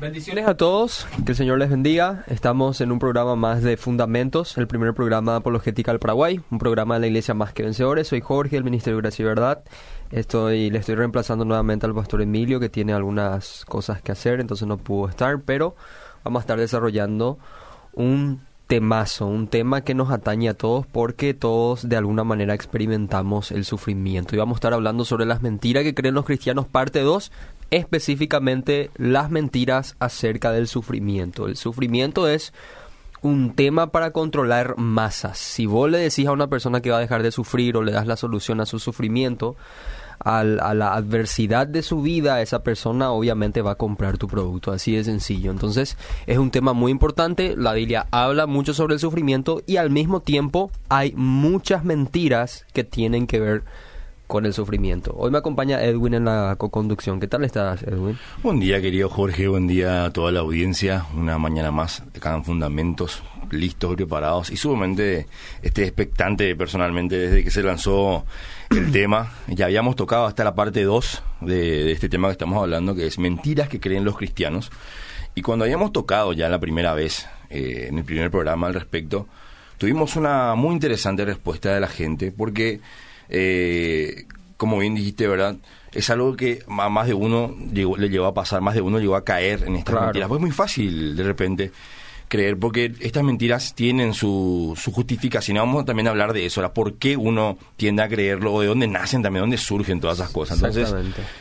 Bendiciones a todos, que el Señor les bendiga. Estamos en un programa más de Fundamentos, el primer programa apologética del Paraguay, un programa de la Iglesia Más que Vencedores. Soy Jorge, del Ministerio de Gracia y Verdad. Estoy, le estoy reemplazando nuevamente al pastor Emilio, que tiene algunas cosas que hacer, entonces no pudo estar, pero vamos a estar desarrollando un temazo, un tema que nos atañe a todos porque todos de alguna manera experimentamos el sufrimiento. Y vamos a estar hablando sobre las mentiras que creen los cristianos, parte 2, específicamente las mentiras acerca del sufrimiento. El sufrimiento es un tema para controlar masas. Si vos le decís a una persona que va a dejar de sufrir o le das la solución a su sufrimiento, a la adversidad de su vida, esa persona obviamente va a comprar tu producto, así de sencillo. Entonces es un tema muy importante, la Biblia habla mucho sobre el sufrimiento y al mismo tiempo hay muchas mentiras que tienen que ver con el sufrimiento. Hoy me acompaña Edwin en la co-conducción. ¿Qué tal estás, Edwin? Buen día, querido Jorge. Buen día a toda la audiencia. Una mañana más de cada fundamentos listos, preparados y sumamente este, expectante personalmente desde que se lanzó el tema. Ya habíamos tocado hasta la parte 2 de, este tema que estamos hablando, que es mentiras que creen los cristianos. Y cuando habíamos tocado ya la primera vez, eh, en el primer programa al respecto, tuvimos una muy interesante respuesta de la gente, porque eh, como bien dijiste, ¿verdad? Es algo que a más de uno le llegó a pasar, más de uno llegó a caer en estas mentiras. Pues es muy fácil de repente creer, porque estas mentiras tienen su, su justificación. Vamos también a hablar de eso, ¿por qué uno tiende a creerlo o de dónde nacen también, dónde surgen todas esas cosas. Entonces,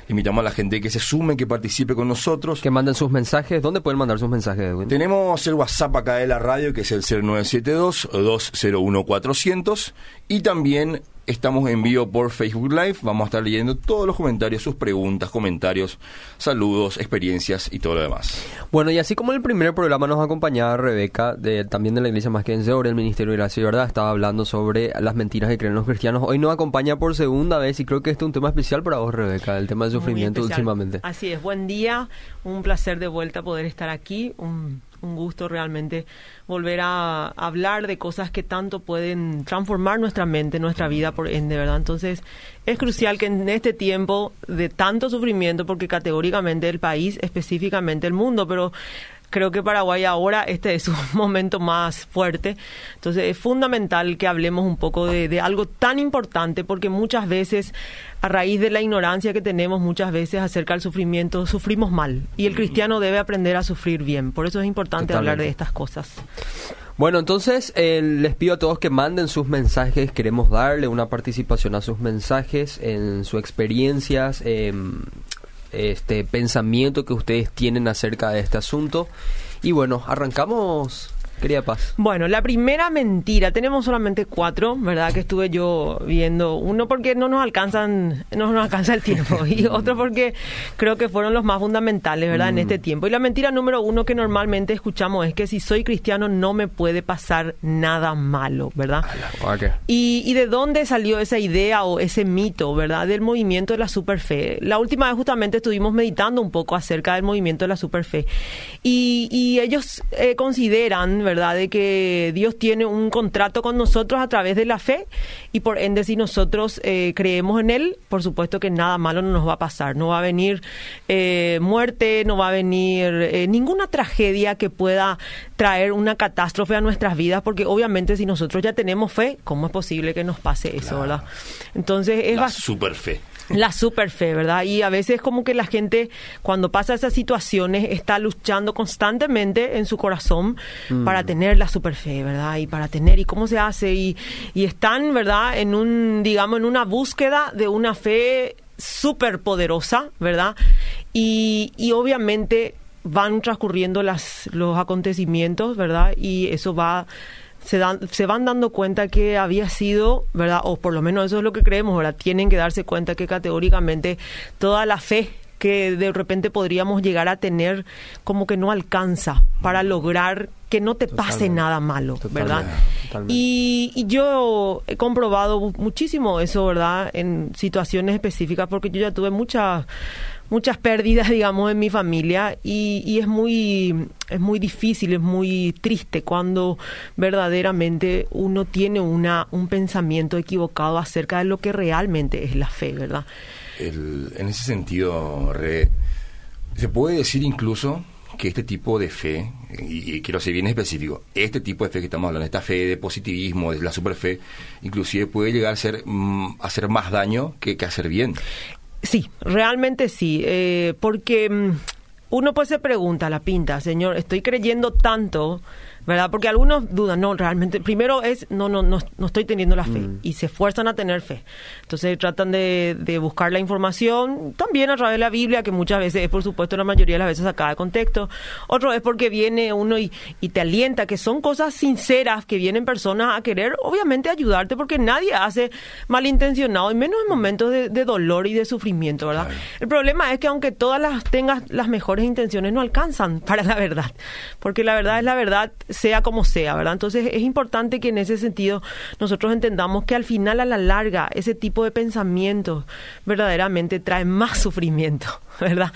invitamos a la gente que se sume, que participe con nosotros. Que manden sus mensajes. ¿Dónde pueden mandar sus mensajes, Tenemos el WhatsApp acá de la radio, que es el 0972-201-400. Y también Estamos en vivo por Facebook Live. Vamos a estar leyendo todos los comentarios, sus preguntas, comentarios, saludos, experiencias y todo lo demás. Bueno, y así como en el primer programa nos acompañaba Rebeca, de, también de la Iglesia Más que Vencedor, el Ministerio de Gracia y Verdad, estaba hablando sobre las mentiras que creen los cristianos. Hoy nos acompaña por segunda vez y creo que este es un tema especial para vos, Rebeca, el tema del sufrimiento últimamente. Así es, buen día, un placer de vuelta poder estar aquí, un un gusto realmente volver a hablar de cosas que tanto pueden transformar nuestra mente, nuestra vida, por ende, ¿verdad? Entonces, es crucial que en este tiempo de tanto sufrimiento, porque categóricamente el país, específicamente el mundo, pero creo que Paraguay ahora este es un momento más fuerte. Entonces es fundamental que hablemos un poco de, algo tan importante porque muchas veces a raíz de la ignorancia que tenemos muchas veces acerca del sufrimiento sufrimos mal y el cristiano debe aprender a sufrir bien. Por eso es importante hablar de estas cosas. Bueno, entonces eh, les pido a todos que manden sus mensajes. Queremos darle una participación a sus mensajes en sus experiencias. Eh, este pensamiento que ustedes tienen acerca de este asunto. Y bueno, arrancamos Quería paz. Bueno, la primera mentira, tenemos solamente cuatro, ¿verdad? Que estuve yo viendo. Uno porque no nos alcanzan, no nos alcanza el tiempo. Y otro porque creo que fueron los más fundamentales, ¿verdad? En mm. este tiempo. Y la mentira número uno que normalmente escuchamos es que si soy cristiano no me puede pasar nada malo, ¿verdad? Y, y de dónde salió esa idea o ese mito, ¿verdad? Del movimiento de la superfe. La última vez justamente estuvimos meditando un poco acerca del movimiento de la superfe. Y, y ellos eh, consideran, ¿verdad? De que Dios tiene un contrato con nosotros a través de la fe y por ende si nosotros eh, creemos en Él, por supuesto que nada malo no nos va a pasar, no va a venir eh, muerte, no va a venir eh, ninguna tragedia que pueda traer una catástrofe a nuestras vidas, porque obviamente si nosotros ya tenemos fe, ¿cómo es posible que nos pase eso, verdad? Entonces es la super fe. La super fe, ¿verdad? Y a veces como que la gente cuando pasa esas situaciones está luchando constantemente en su corazón mm. para tener la super fe, ¿verdad? Y para tener, ¿y cómo se hace? Y, y están, ¿verdad? En un, digamos, en una búsqueda de una fe súper poderosa, ¿verdad? Y, y obviamente van transcurriendo las, los acontecimientos, ¿verdad? Y eso va se, dan, se van dando cuenta que había sido, ¿verdad? O por lo menos eso es lo que creemos, ¿verdad? Tienen que darse cuenta que categóricamente toda la fe que de repente podríamos llegar a tener como que no alcanza para lograr que no te pase nada malo, ¿verdad? Y, y, yo he comprobado muchísimo eso, ¿verdad? En situaciones específicas, porque yo ya tuve muchas muchas pérdidas, digamos, en mi familia y, y, es muy es muy difícil, es muy triste cuando verdaderamente uno tiene una un pensamiento equivocado acerca de lo que realmente es la fe, ¿verdad? en ese sentido, Re, se puede decir incluso que este tipo de fe, y, quiero ser bien específico, este tipo de fe que estamos hablando, esta fe de positivismo, de la superfe, inclusive puede llegar a ser mm, hacer más daño que, que hacer bien. Sí, realmente sí, eh, porque mm, uno pues se pregunta, la pinta, señor, estoy creyendo tanto ¿verdad? Porque algunos dudan, no, realmente, primero es, no, no, no, no estoy teniendo la fe Mm. y se esfuerzan a tener fe. Entonces tratan de, de buscar la información, también a través de la Biblia, que muchas veces es, por supuesto, la mayoría de las veces sacada de contexto. Otro es porque viene uno y, y te alienta, que son cosas sinceras, que vienen personas a querer, obviamente, ayudarte, porque nadie hace malintencionado, y menos en momentos de, de dolor y de sufrimiento, ¿verdad? El problema es que aunque todas las tengas las mejores intenciones, no alcanzan para la verdad, porque la verdad es la verdad, sea como sea, ¿verdad? Entonces es importante que en ese sentido nosotros entendamos que al final, a la larga, ese tipo de pensamientos verdaderamente trae más sufrimiento, ¿verdad?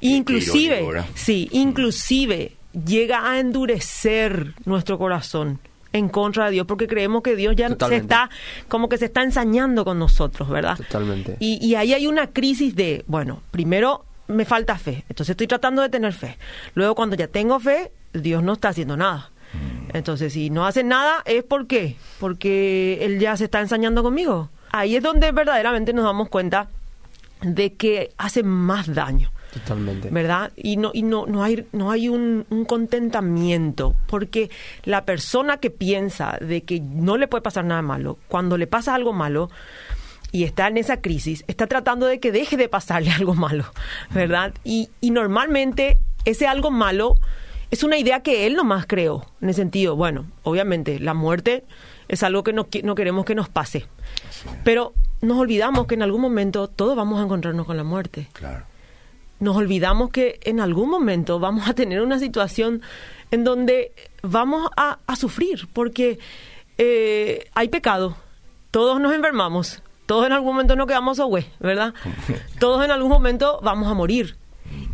Inclusive, sí, inclusive llega a endurecer nuestro corazón en contra de Dios, porque creemos que Dios ya se está, como que se está ensañando con nosotros, ¿verdad? Totalmente. Y, y ahí hay una crisis de, bueno, primero me falta fe, entonces estoy tratando de tener fe. Luego cuando ya tengo fe, Dios no está haciendo nada. Entonces, si no hace nada, ¿es por qué? Porque Él ya se está ensañando conmigo. Ahí es donde verdaderamente nos damos cuenta de que hace más daño. Totalmente. ¿verdad? Y no y no no hay no hay un, un contentamiento porque la persona que piensa de que no le puede pasar nada malo cuando le pasa algo malo y está en esa crisis está tratando de que deje de pasarle algo malo, ¿verdad? Y, y normalmente ese algo malo es una idea que él nomás creó en el sentido bueno obviamente la muerte es algo que no, no queremos que nos pase pero nos olvidamos que en algún momento todos vamos a encontrarnos con la muerte Claro. nos olvidamos que en algún momento vamos a tener una situación en donde vamos a, a sufrir, porque eh, hay pecado, todos nos enfermamos, todos en algún momento nos quedamos güey, ¿verdad? Todos en algún momento vamos a morir.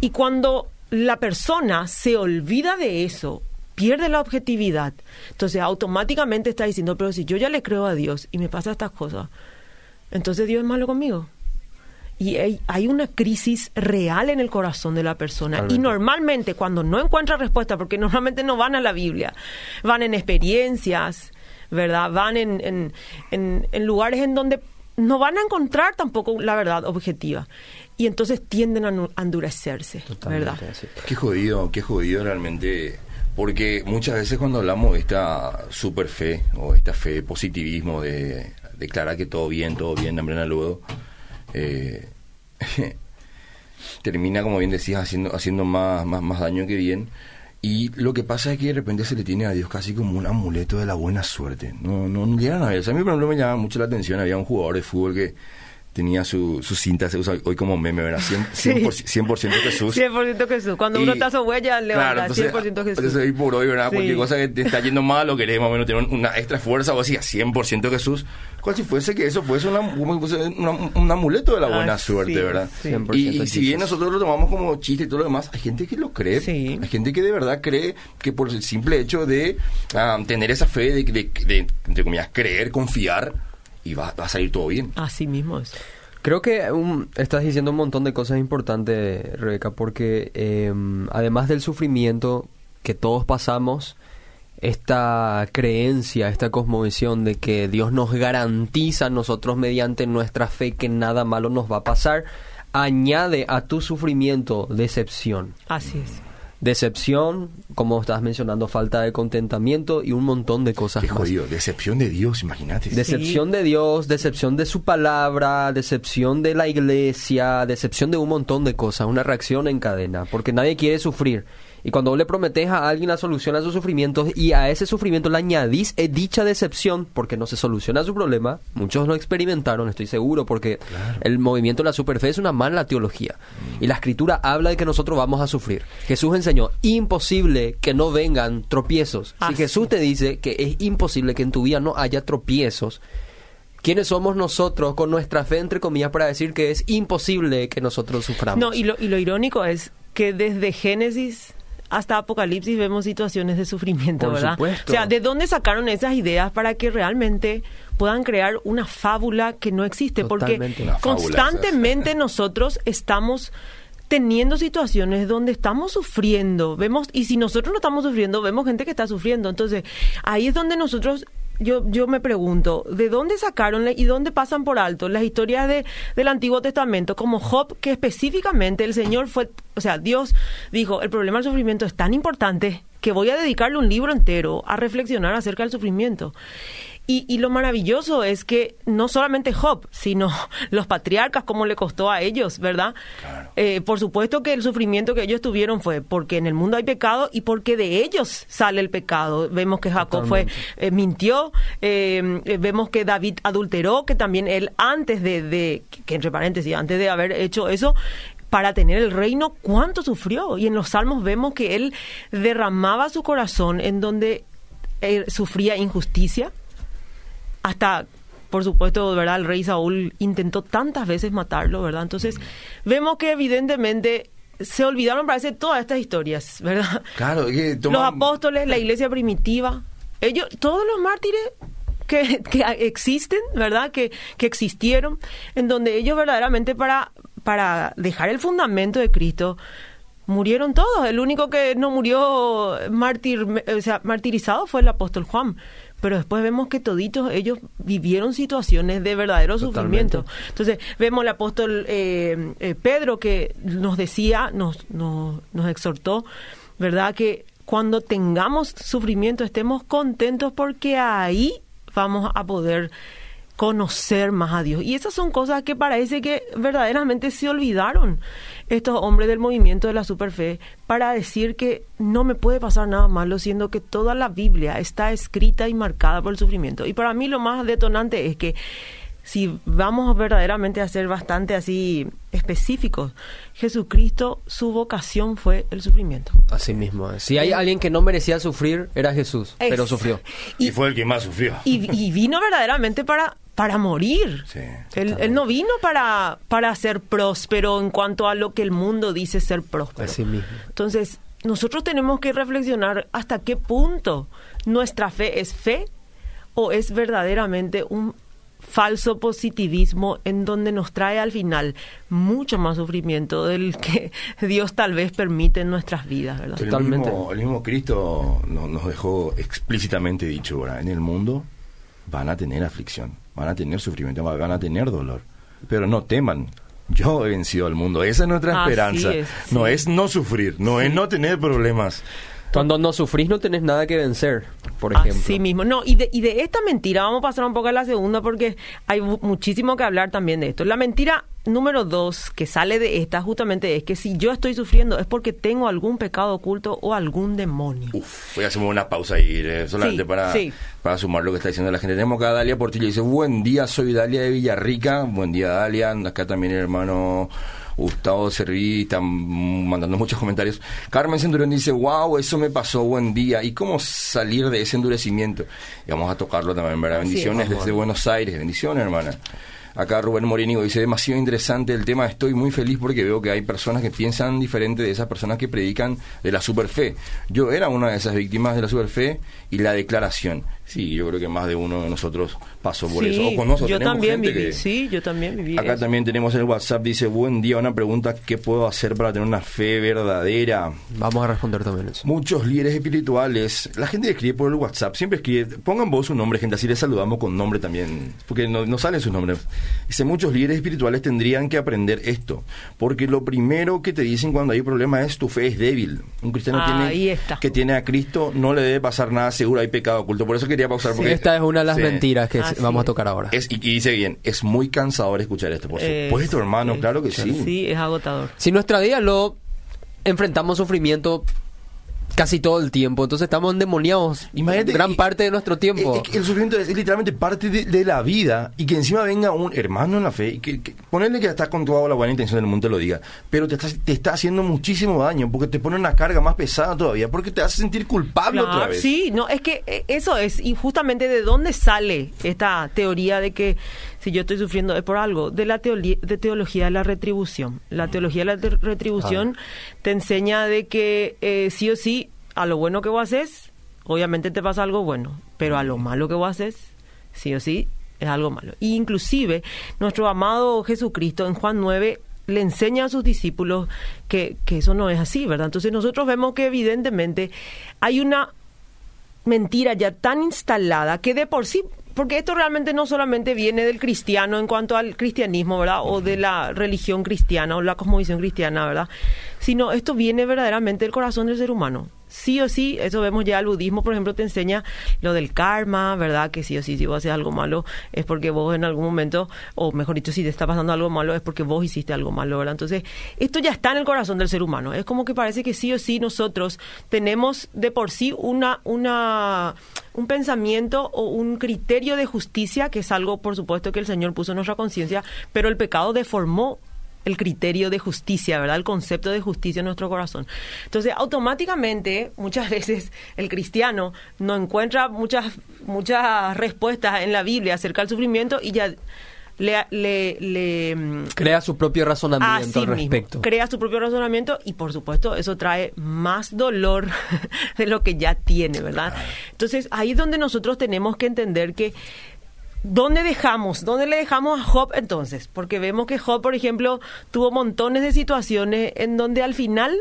Y cuando la persona se olvida de eso, pierde la objetividad, entonces automáticamente está diciendo, pero si yo ya le creo a Dios y me pasa estas cosas, entonces Dios es malo conmigo. Y hay, hay una crisis real en el corazón de la persona. Totalmente. Y normalmente cuando no encuentra respuesta, porque normalmente no van a la Biblia, van en experiencias, ¿verdad? Van en, en, en- en lugares en donde no van a encontrar tampoco la verdad objetiva. Y entonces tienden a endurecerse, Totalmente, ¿verdad? Qué jodido, qué jodido realmente. Porque muchas veces cuando hablamos de esta super fe o esta fe positivismo, de declarar que todo bien, todo bien, hambre luego, eh, termina, como bien decías, haciendo, haciendo más, más, más daño que bien. Y lo que pasa es que de repente se le tiene a Dios casi como un amuleto de la buena suerte. No, no, no llegan a ver. O sea, a mí, por ejemplo, me llama mucho la atención. Había un jugador de fútbol que tenía su, su cinta, se usa hoy como meme, ¿verdad? 100%, 100%, Jesús. 100% Jesús. Cuando Y- uno está su huella, levanta Claro, entonces, 100% Jesús. Entonces, hoy por hoy, ¿verdad? Sí. Cualquier cosa que te está yendo mal o querés más o menos tener una extra fuerza, o así, a 100% Jesús, cual si fuese que eso fuese una, una- un amuleto de la buena Así suerte, es, ¿verdad? sí. 100% Y, y si bien nosotros lo tomamos como chiste y todo lo demás, hay gente que lo cree. Sí. Hay gente que de verdad cree que por el simple hecho de ah, tener esa fe, de, de, de, entre comillas, creer, confiar, y va, va a salir todo bien. Así mismo es. Creo que um, estás diciendo un montón de cosas importantes, Rebeca, porque eh, además del sufrimiento que todos pasamos, esta creencia, esta cosmovisión de que Dios nos garantiza a nosotros mediante nuestra fe que nada malo nos va a pasar, añade a tu sufrimiento decepción. Así es. Decepción, como estás mencionando, falta de contentamiento y un montón de cosas Qué más. jodido, decepción de Dios, imagínate. Decepción de Dios, decepción de su palabra, decepción de la iglesia, decepción de un montón de cosas, una reacción en cadena, porque nadie quiere sufrir. Y cuando vos le prometes a alguien la solución a sus sufrimientos y a ese sufrimiento le añadís eh, dicha decepción porque no se soluciona su problema, muchos lo experimentaron, estoy seguro, porque el movimiento de la superfe es una mala teología. Y la escritura habla de que nosotros vamos a sufrir. Jesús enseñó, imposible que no vengan tropiezos. Ah, si Jesús te dice que es imposible que en tu vida no haya tropiezos, ¿quiénes somos nosotros con nuestra fe, entre comillas, para decir que es imposible que nosotros suframos? No, y lo, y lo irónico es que desde Génesis hasta Apocalipsis vemos situaciones de sufrimiento, Por ¿verdad? supuesto. O sea, ¿de dónde sacaron esas ideas para que realmente puedan crear una fábula que no existe? Totalmente. Porque constantemente nosotros estamos teniendo situaciones donde estamos sufriendo, vemos, y si nosotros no estamos sufriendo, vemos gente que está sufriendo. Entonces, ahí es donde nosotros yo, yo me pregunto, ¿de dónde sacaron y dónde pasan por alto las historias de, del Antiguo Testamento, como Job, que específicamente el Señor fue, o sea, Dios dijo, el problema del sufrimiento es tan importante que voy a dedicarle un libro entero a reflexionar acerca del sufrimiento. Y, y, lo maravilloso es que no solamente Job, sino los patriarcas, como le costó a ellos, ¿verdad? Eh, por supuesto que el sufrimiento que ellos tuvieron fue porque en el mundo hay pecado y porque de ellos sale el pecado. Vemos que Jacob fue eh, mintió, eh, vemos que David adulteró, que también él antes de, de, que entre paréntesis, antes de haber hecho eso, para tener el reino, cuánto sufrió. Y en los salmos vemos que él derramaba su corazón en donde sufría injusticia, hasta por supuesto, ¿verdad? El rey Saúl intentó tantas veces matarlo, ¿verdad? Entonces, vemos que evidentemente se olvidaron, parece, todas estas historias, ¿verdad? Claro, que Los apóstoles, la iglesia primitiva, ellos, todos los mártires que, que existen, ¿verdad? Que, que existieron, en donde ellos verdaderamente para, para dejar el fundamento de Cristo, murieron todos. El único que no murió mártir, o sea, martirizado fue el apóstol Juan pero después vemos que toditos ellos vivieron situaciones de verdadero Totalmente. sufrimiento. Entonces vemos el apóstol eh, eh, Pedro que nos decía, nos, nos, nos exhortó, ¿verdad? Que cuando tengamos sufrimiento estemos contentos porque ahí vamos a poder conocer más a Dios. Y esas son cosas que parece que verdaderamente se olvidaron estos hombres del movimiento de la superfe para decir que no me puede pasar nada malo, siendo que toda la Biblia está escrita y marcada por el sufrimiento. Y para mí lo más detonante es que si vamos verdaderamente a ser bastante así específicos, Jesucristo, su vocación fue el sufrimiento. Así mismo. Si hay alguien que no merecía sufrir, era Jesús, Es- pero sufrió. y, fue el que más sufrió. Y, y vino verdaderamente para, para morir. Sí, él, él no vino para, para ser próspero en cuanto a lo que el mundo dice ser próspero. Así mismo. Entonces, nosotros tenemos que reflexionar hasta qué punto nuestra fe es fe o es verdaderamente un falso positivismo en donde nos trae al final mucho más sufrimiento del que Dios tal vez permite en nuestras vidas, ¿verdad? El Totalmente. mismo, el mismo Cristo nos, nos dejó explícitamente dicho, ¿verdad? En el mundo van a tener aflicción, van a tener sufrimiento, van a tener dolor. Pero no teman. Yo he vencido al mundo. Esa es nuestra Así esperanza. es, No sí. es no sufrir, no es no tener problemas. Cuando no sufrís no tenés nada que vencer, por ejemplo. Así mismo. No, y de, y de esta mentira, vamos a pasar un poco a la segunda porque hay mu- muchísimo que hablar también de esto. La mentira número dos que sale de esta justamente es que si yo estoy sufriendo es porque tengo algún pecado oculto o algún demonio. Uf, voy a hacer una pausa ahí, eh, solamente Sí, para, sí. para sumar lo que está diciendo la gente. Tenemos acá a Dalia Portillo, dice, buen día, soy Dalia de Villarrica. Buen día, Dalia. Acá también el hermano Gustavo Serví, están mandando muchos comentarios. Carmen Centurión dice, wow, eso me pasó, buen día. ¿Y cómo salir de ese endurecimiento? Y vamos a tocarlo también, ¿verdad? Bendiciones desde Buenos Aires, bendiciones, hermana. Acá Rubén Morínigo dice, demasiado interesante el tema, estoy muy feliz porque veo que hay personas que piensan diferente de esas personas que predican de la superfe. Yo era una de esas víctimas de la superfe y la declaración. Sí, yo creo que más de uno de nosotros pasó por Sí, eso. O conoce, o yo tenemos también gente viví, que- sí, yo también viví. Acá eso. también tenemos el WhatsApp, dice, buen día, una pregunta, ¿qué puedo hacer para tener una fe verdadera? Vamos a responder también eso. Muchos líderes espirituales, la gente escribe por el WhatsApp, siempre escribe, pongan vos su nombre, gente, así les saludamos con nombre también, porque no, no salen sus nombres. Dice, muchos líderes espirituales tendrían que aprender esto, porque lo primero que te dicen cuando hay problema es tu fe es débil. Un cristiano Ahí tiene, está. que tiene a Cristo no le debe pasar nada, seguro hay pecado oculto. Por eso quería pausar, porque Esta es una de las Sí. mentiras que Así vamos a es. tocar ahora. Es, y, y dice bien, es muy cansador escuchar esto, por Eh, supuesto, hermano, sí, claro que sí. Sí, es agotador. Si nuestra vida lo enfrentamos sufrimiento casi todo el tiempo, entonces estamos endemoniados Imagínate, gran y- parte de nuestro tiempo. Eh, eh, el sufrimiento es, es literalmente parte de, de la vida y que encima venga un hermano en la fe y que, que ponerle que está con toda la buena intención del mundo te lo diga, pero te está, te está haciendo muchísimo daño porque te pone una carga más pesada todavía porque te hace sentir culpable otra vez. Sí, no, es que eh, eso es, y justamente de dónde sale esta teoría de que si yo estoy sufriendo es por algo, de la de teología de la retribución. La teología de la retribución te enseña de que eh, sí o sí, a lo bueno que vos haces, obviamente te pasa algo bueno, pero a lo malo que vos haces, sí o sí, es algo malo. Y inclusive, nuestro amado Jesucristo en Juan 9 le enseña a sus discípulos que, que eso no es así, ¿verdad? Entonces nosotros vemos que evidentemente hay una mentira ya tan instalada que de por sí porque esto realmente no solamente viene del cristiano en cuanto al cristianismo, ¿verdad? O de la religión cristiana o la cosmovisión cristiana, ¿verdad? Sino esto viene verdaderamente del corazón del ser humano sí o sí, eso vemos ya el budismo, por ejemplo, te enseña lo del karma, ¿verdad? Que sí o sí, si vos haces algo malo es porque vos en algún momento, o mejor dicho, si te está pasando algo malo es porque vos hiciste algo malo, ¿verdad? Entonces, esto ya está en el corazón del ser humano. Es como que parece que sí o sí nosotros tenemos de por sí una, una, un pensamiento o un criterio de justicia, que es algo, por supuesto, que el Señor puso en nuestra conciencia, pero el pecado deformó el criterio de justicia, ¿verdad? El concepto de justicia en nuestro corazón. Entonces, automáticamente, muchas veces el cristiano no encuentra muchas, muchas respuestas en la Biblia acerca del sufrimiento y ya le, le, mm, crea su propio razonamiento al respecto. crea su propio razonamiento y por supuesto eso trae más dolor de lo que ya tiene, ¿verdad? Entonces ahí es donde nosotros tenemos que entender que ¿Dónde dejamos? ¿Dónde le dejamos a Job entonces? Porque vemos que Job, por ejemplo, tuvo montones de situaciones en donde al final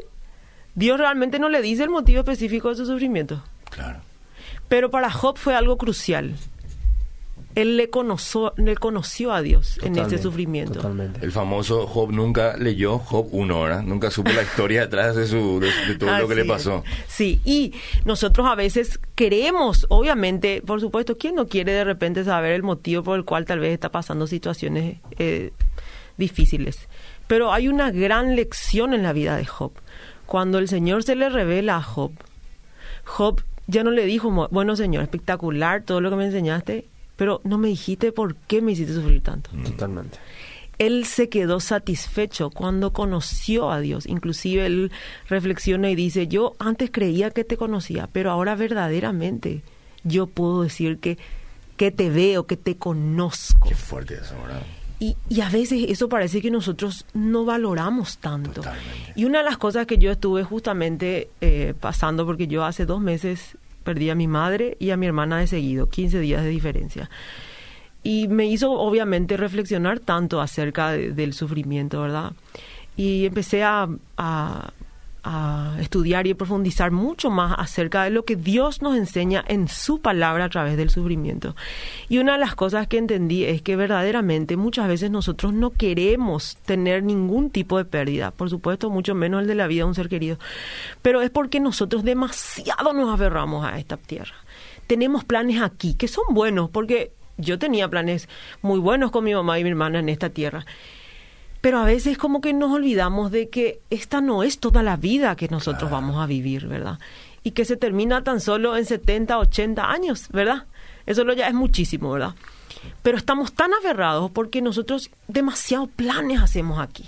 Dios realmente no le dice el motivo específico de su sufrimiento. Claro. Pero para Job fue algo crucial él le conoció, le conoció a Dios en ese sufrimiento. Totalmente. El famoso Job nunca leyó Job 1, hora, Nunca supo la historia detrás de, su, de, todo lo que le pasó. Sí, y nosotros a veces queremos, obviamente, por supuesto, ¿quién no quiere de repente saber el motivo por el cual tal vez está pasando situaciones eh, difíciles? Pero hay una gran lección en la vida de Job. Cuando el Señor se le revela a Job, Job ya no le dijo, bueno Señor, espectacular todo lo que me enseñaste, pero no me dijiste por qué me hiciste sufrir tanto. Mm. Totalmente. Él se quedó satisfecho cuando conoció a Dios. Inclusive él reflexiona y dice, yo antes creía que te conocía, pero ahora verdaderamente yo puedo decir que, que te veo, que te conozco. Qué fuerte eso, ¿verdad? Y, y, a veces eso parece que nosotros no valoramos tanto. Y una de las cosas que yo estuve justamente eh, pasando, porque yo hace dos meses perdí a mi madre y a mi hermana de seguido, 15 días de diferencia. Y me hizo obviamente reflexionar tanto acerca del sufrimiento, ¿verdad? Y empecé a, estudiar y profundizar mucho más acerca de lo que Dios nos enseña en su palabra a través del sufrimiento. Y una de las cosas que entendí es que verdaderamente muchas veces nosotros no queremos tener ningún tipo de pérdida, por supuesto, mucho menos el de la vida de un ser querido, pero es porque nosotros demasiado nos aferramos a esta tierra. Tenemos planes aquí que son buenos, porque yo tenía planes muy buenos con mi mamá y mi hermana en esta tierra pero a veces como que nos olvidamos de que esta no es toda la vida que nosotros vamos a vivir, ¿verdad? Y que se termina tan solo en 70, 80 años, ¿verdad? Eso ya es muchísimo, ¿verdad? Pero estamos tan aferrados porque nosotros demasiados planes hacemos aquí.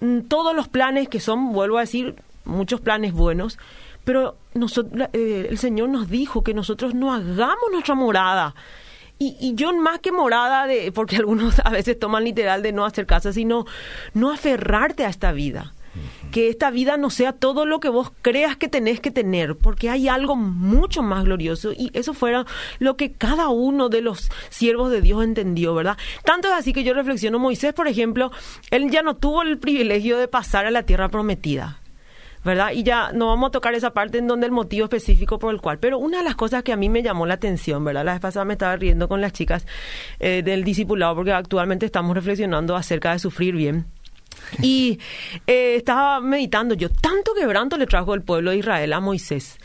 Mm, todos los planes que son, vuelvo a decir, muchos planes buenos, pero nosotros, eh, el Señor nos dijo que nosotros no hagamos nuestra morada y, yo más que morada de, porque algunos a veces toman literal de no hacer casa, sino no aferrarte a esta vida. Que esta vida no sea todo lo que vos creas que tenés que tener, porque hay algo mucho más glorioso y eso fuera lo que cada uno de los siervos de Dios entendió, ¿verdad? Tanto es así que yo reflexiono, Moisés, por ejemplo, él ya no tuvo el privilegio de pasar a la tierra prometida ¿verdad? Y ya no vamos a tocar esa parte en donde el motivo específico por el cual. Pero una de las cosas que a mí me llamó la atención, ¿verdad? La vez pasada me estaba riendo con las chicas eh, del discipulado porque actualmente estamos reflexionando acerca de sufrir bien. Y eh, estaba meditando yo, tanto quebranto le trajo el pueblo de Israel a Moisés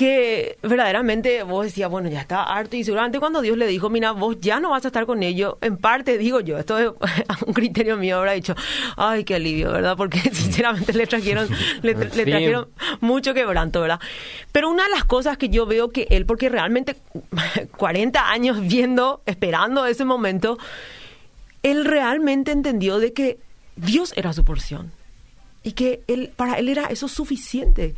que verdaderamente vos decías, bueno, ya está harto y seguramente cuando Dios le dijo, mira, vos ya no vas a estar con ellos, en parte digo yo, esto es un criterio mío, habrá dicho, ay, qué alivio, ¿verdad? Porque sinceramente le trajeron, le, trajeron mucho quebranto, ¿verdad? Pero una de las cosas que yo veo que él, porque realmente 40 años viendo, esperando ese momento, él realmente entendió de que Dios era su porción y que él, para él era eso suficiente.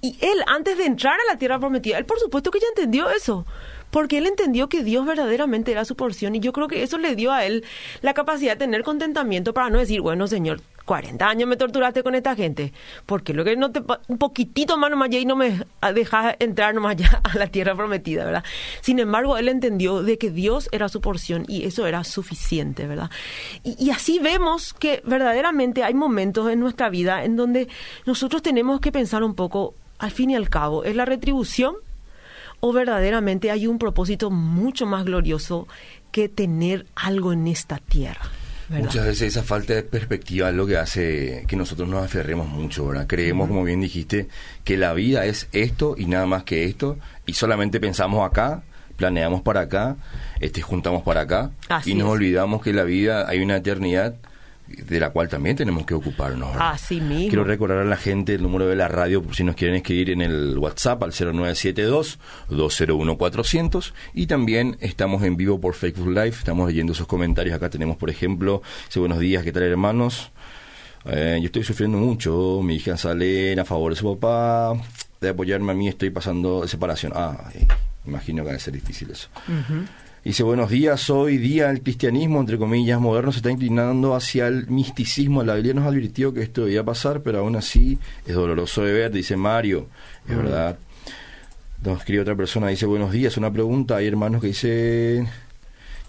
Y él, antes de entrar a la tierra prometida, él por supuesto que ya entendió eso, porque él entendió que Dios verdaderamente era su porción y yo creo que eso le dio a él la capacidad de tener contentamiento para no decir, bueno, Señor, 40 años me torturaste con esta gente. Porque lo que no te un poquitito más nomás y no me dejas entrar nomás ya a la tierra prometida, ¿verdad? Sin embargo, él entendió de que Dios era su porción y eso era suficiente, ¿verdad? Y, y así vemos que verdaderamente hay momentos en nuestra vida en donde nosotros tenemos que pensar un poco, al fin y al cabo, ¿es la retribución? ¿O verdaderamente hay un propósito mucho más glorioso que tener algo en esta tierra? ¿verdad? Muchas veces esa falta de perspectiva es lo que hace que nosotros nos aferremos mucho, ¿verdad? Creemos, como bien dijiste, que la vida es esto y nada más que esto, y solamente pensamos acá, planeamos para acá, este, juntamos para acá, Así y nos es. olvidamos que la vida hay una eternidad de la cual también tenemos que ocuparnos. ¿verdad? Así mismo. Quiero recordar a la gente el número de la radio por si nos quieren escribir en el WhatsApp al 0972-201-400 y también estamos en vivo por Facebook Live, estamos leyendo sus comentarios. Acá tenemos, por ejemplo, dice buenos días, ¿qué tal hermanos? Eh, yo estoy sufriendo mucho, mi hija sale a favor de su papá, de apoyarme a mí estoy pasando separación. Ah, eh, imagino que va a ser difícil eso. Dice, buenos días, hoy día el cristianismo, entre comillas, moderno se está inclinando hacia el misticismo. La Biblia nos advirtió que esto debía pasar, pero aún así es doloroso de ver, dice Mario. Es verdad. Nos escribe otra persona, dice, buenos días, una pregunta. Hay hermanos que dicen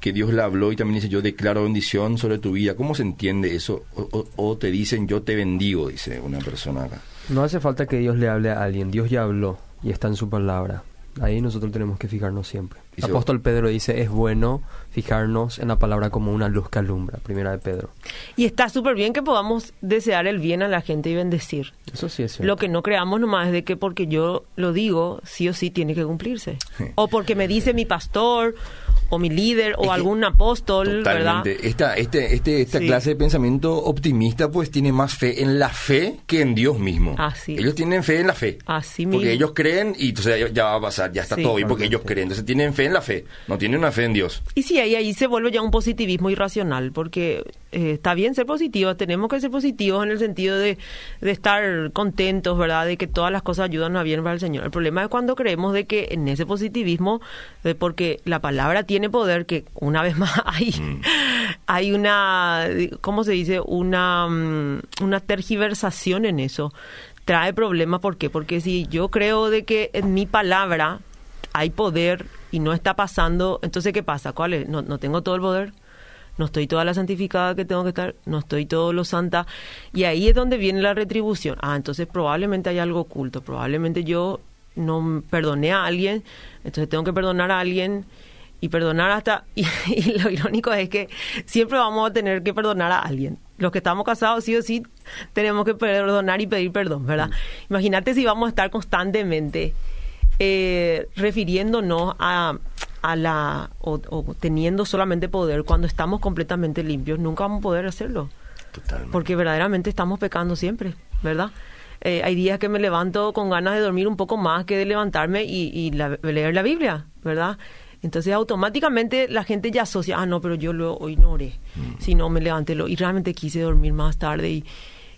que Dios le habló y también dice, yo declaro bendición sobre tu vida. ¿Cómo se entiende eso? O, o- o te dicen, yo te bendigo, dice una persona acá. No hace falta que Dios le hable a alguien, Dios ya habló y está en su palabra. Ahí nosotros tenemos que fijarnos siempre. Apóstol Pedro dice, es bueno fijarnos en la palabra como una luz que alumbra, primera de Pedro. Y está súper bien que podamos desear el bien a la gente y bendecir. Eso sí es cierto. Lo que no creamos nomás es de que porque yo lo digo, sí o sí tiene que cumplirse. O porque me dice mi pastor, o mi líder, o Es algún apóstol, ¿verdad? Totalmente. Esta, este, este, esta Sí. clase de pensamiento optimista pues tiene más fe en la fe que en Dios mismo. Así. Ellos tienen fe en la fe. Así Porque mismo. ellos creen y entonces ya, va a pasar, ya está Sí. todo bien porque ellos creen. Entonces tienen fe en la fe, no tienen una fe en Dios. Y sí, ahí, ahí se vuelve ya un positivismo irracional, porque eh, está bien ser positivos, tenemos que ser positivos en el sentido de, de estar contentos, ¿verdad? De que todas las cosas ayudan a bien para el Señor. El problema es cuando creemos de que en ese positivismo, de porque la palabra tiene poder, que una vez más hay, hay una, ¿cómo se dice? Una, mm, una tergiversación en eso. Trae problemas, ¿por qué? Porque si yo creo de que en mi palabra hay poder y no está pasando, entonces ¿qué pasa? ¿Cuál es? No, no tengo todo el poder, no estoy toda la santificada que tengo que estar, no estoy todo lo santa, y ahí es donde viene la retribución. Ah, entonces probablemente hay algo oculto, probablemente yo no perdoné a alguien, entonces tengo que perdonar a alguien y perdonar hasta, y, y lo irónico es que siempre vamos a tener que perdonar a alguien. Los que estamos casados sí o sí tenemos que perdonar y pedir perdón, ¿verdad? Imagínate si vamos a estar constantemente eh, refiriéndonos a, a la o, o teniendo solamente poder cuando estamos completamente limpios, nunca vamos a poder hacerlo, Totalmente. porque verdaderamente estamos pecando siempre, ¿verdad? Eh, hay días que me levanto con ganas de dormir un poco más que de levantarme y, y la- leer la Biblia, ¿verdad? Entonces automáticamente la gente ya asocia, ah, no, pero yo lo, hoy no oré, si no me levanté lo, y realmente quise dormir más tarde y,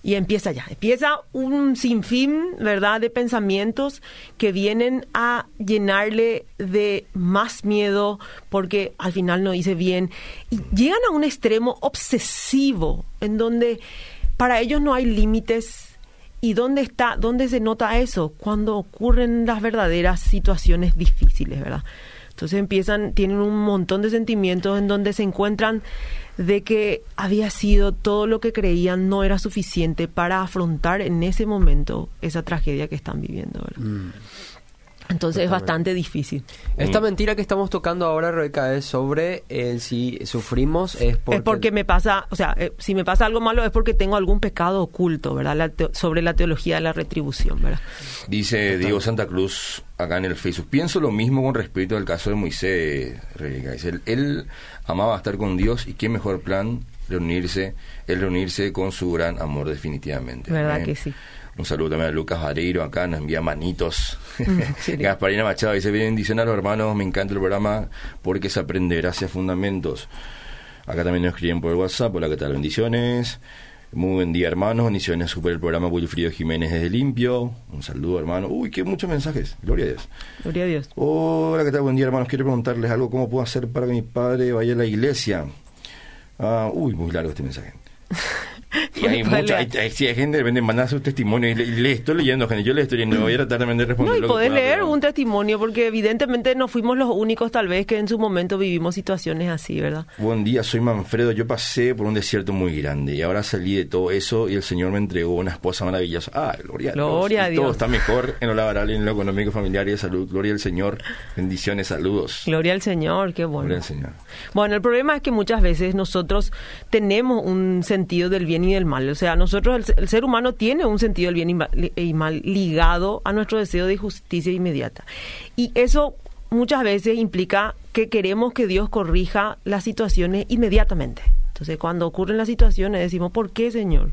y empieza ya, empieza un sinfín, ¿verdad?, de pensamientos que vienen a llenarle de más miedo porque al final no hice bien y llegan a un extremo obsesivo en donde para ellos no hay límites. ¿Y dónde está, dónde se nota eso? Cuando ocurren las verdaderas situaciones difíciles, ¿verdad? Entonces empiezan, tienen un montón de sentimientos en donde se encuentran de que había sido todo lo que creían no era suficiente para afrontar en ese momento esa tragedia que están viviendo. Entonces es bastante difícil. Esta mentira que estamos tocando ahora recae sobre el si sufrimos es porque... Es porque me pasa, o sea, eh, si me pasa algo malo es porque tengo algún pecado oculto, ¿verdad? La sobre la teología de la retribución, ¿verdad? Dice Diego Santa Cruz acá en el Facebook. Pienso lo mismo con respecto al caso de Moisés, Rebeca. Dice, él, él amaba estar con Dios y qué mejor plan reunirse, el reunirse con su gran amor definitivamente. ¿Verdad que sí? Un saludo también a Lucas Vareiro, acá nos envía manitos. sí. Gasparina Machado dice, los hermanos, me encanta el programa porque se aprende gracias fundamentos. Acá también nos escriben por el WhatsApp, hola, ¿qué tal? Bendiciones. Muy buen día, hermanos. Bendiciones, super el programa Wilfrido Jiménez desde Limpio. Un saludo, hermano. Uy, qué muchos mensajes. Gloria a Dios. Gloria a Dios. Hola, ¿qué tal? Buen día, hermanos. Quiero preguntarles algo. ¿Cómo puedo hacer para que mi padre vaya a la iglesia? Ah, uy, muy largo este mensaje. Y hay, mucha, hay, hay, hay gente de repente manda sus testimonios y le, y le estoy leyendo, gente. Yo le estoy leyendo, voy a tratar también de responder. No, y podés leer pero- un testimonio, porque evidentemente no fuimos los únicos tal vez que en su momento vivimos situaciones así, ¿verdad? Buen día, soy Manfredo. Yo pasé por un desierto muy grande y ahora salí de todo eso y el Señor me entregó una esposa maravillosa. Ah, gloria a Dios. Gloria a Y Todo Dios. está mejor en lo laboral, en lo económico, familiar y de salud. Gloria al Señor. Bendiciones, saludos. Gloria al Señor, qué bueno. Gloria al Señor. Bueno, el problema es que muchas veces nosotros tenemos un sentido del bien y del mal. O sea, nosotros, el, el ser humano tiene un sentido del bien y, ma- y mal ligado a nuestro deseo de justicia inmediata. Y eso muchas veces implica que queremos que Dios corrija las situaciones inmediatamente. Entonces, cuando ocurren las situaciones, decimos, ¿por qué, Señor?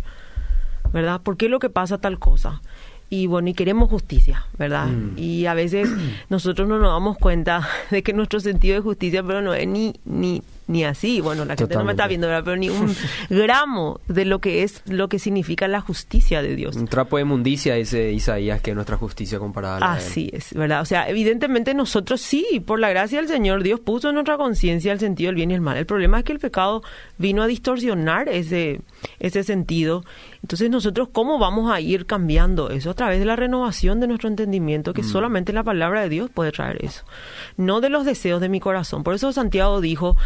¿verdad? ¿Por qué lo que pasa tal cosa? Y bueno, y queremos justicia, ¿verdad? Y a veces nosotros no nos damos cuenta de que nuestro sentido de justicia, pero no es ni, ni, ni así. Bueno, la gente no me está viendo, ¿verdad? Pero ni un gramo de lo que es, lo que significa la justicia de Dios. Un trapo de mundicia, dice Isaías, que es nuestra justicia comparada a la de él. Así es, ¿verdad? O sea, evidentemente nosotros sí, por la gracia del Señor, Dios puso en nuestra conciencia el sentido del bien y el mal. El problema es que el pecado vino a distorsionar ese, ese sentido. Entonces nosotros, ¿cómo vamos a ir cambiando eso? A través de la renovación de nuestro entendimiento, que solamente la palabra de Dios puede traer eso. No de los deseos de mi corazón. Por eso Santiago dijo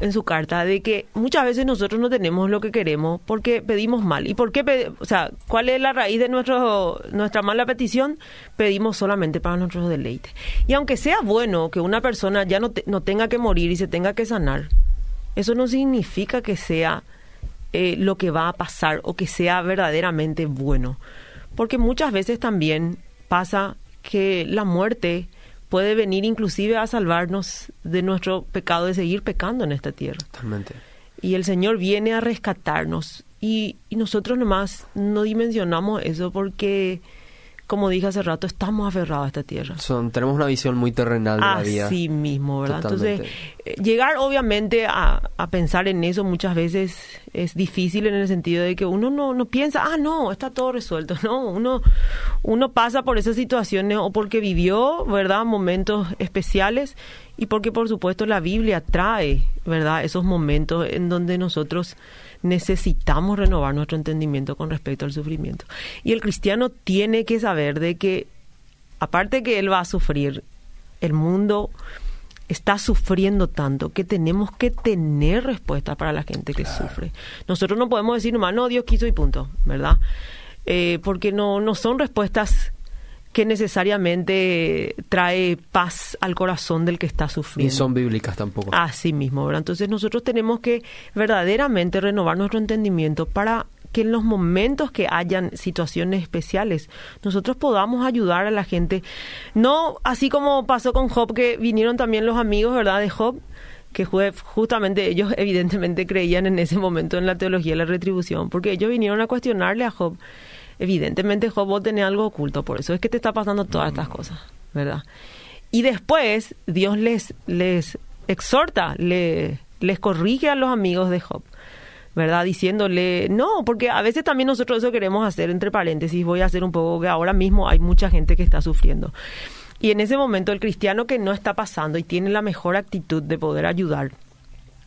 en su carta de que muchas veces nosotros no tenemos lo que queremos porque pedimos mal. ¿Y por qué? O sea, ¿cuál es la raíz de nuestro, nuestra mala petición? Pedimos solamente para nuestros deleites. Y aunque sea bueno que una persona ya no, te- no tenga que morir y se tenga que sanar, eso no significa que sea eh, lo que va a pasar o que sea verdaderamente bueno. Porque muchas veces también pasa que la muerte puede venir inclusive a salvarnos de nuestro pecado de seguir pecando en esta tierra. Totalmente. Y el Señor viene a rescatarnos. Y, y nosotros nomás no dimensionamos eso porque, como dije hace rato, estamos aferrados a esta tierra. Son, tenemos una visión muy terrenal de la vida. Así mismo, ¿verdad? Totalmente. Entonces, eh, llegar obviamente a, a pensar en eso muchas veces es difícil en el sentido de que uno no, no piensa, ah, no, está todo resuelto, ¿no? Uno, uno pasa por esas situaciones o porque vivió, ¿verdad? Momentos especiales y porque, por supuesto, la Biblia trae, ¿verdad? Esos momentos en donde nosotros necesitamos renovar nuestro entendimiento con respecto al sufrimiento. Y el cristiano tiene que saber de que, aparte que él va a sufrir, el mundo está sufriendo tanto que tenemos que tener respuestas para la gente que sufre. Nosotros no podemos decir nomás, no, Dios quiso y punto, ¿verdad? Eh, porque no, no son respuestas que necesariamente trae paz al corazón del que está Ni sufriendo. son bíblicas tampoco. Así mismo, ¿verdad? Entonces nosotros tenemos que verdaderamente renovar nuestro entendimiento para que en los momentos que hayan situaciones especiales, nosotros podamos ayudar a la gente. No así como pasó con Job, que vinieron también los amigos, ¿verdad? De Job, que justamente ellos evidentemente creían en ese momento en la teología de la retribución, porque ellos vinieron a cuestionarle a Job. Evidentemente Job vos tenés algo oculto, por eso es que te está pasando todas estas cosas, ¿verdad? Y después Dios les, les exhorta, le- les corrige a los amigos de Job, ¿verdad? Diciéndole, no, porque a veces también nosotros eso queremos hacer, entre paréntesis, voy a hacer un poco que ahora mismo hay mucha gente que está sufriendo. Y en ese momento el cristiano que no está pasando y tiene la mejor actitud de poder ayudar,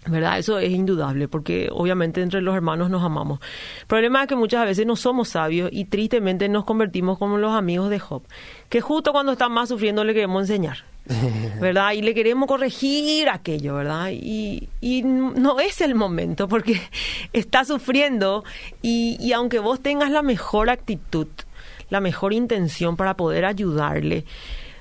¿Verdad? Eso es indudable, porque obviamente entre los hermanos nos amamos. El problema es que muchas veces no somos sabios y tristemente nos convertimos como los amigos de Job, que justo cuando está más sufriendo le queremos enseñar, ¿verdad? Y le queremos corregir aquello, ¿verdad? Y, y no es el momento, porque está sufriendo y, y aunque vos tengas la mejor actitud, la mejor intención para poder ayudarle,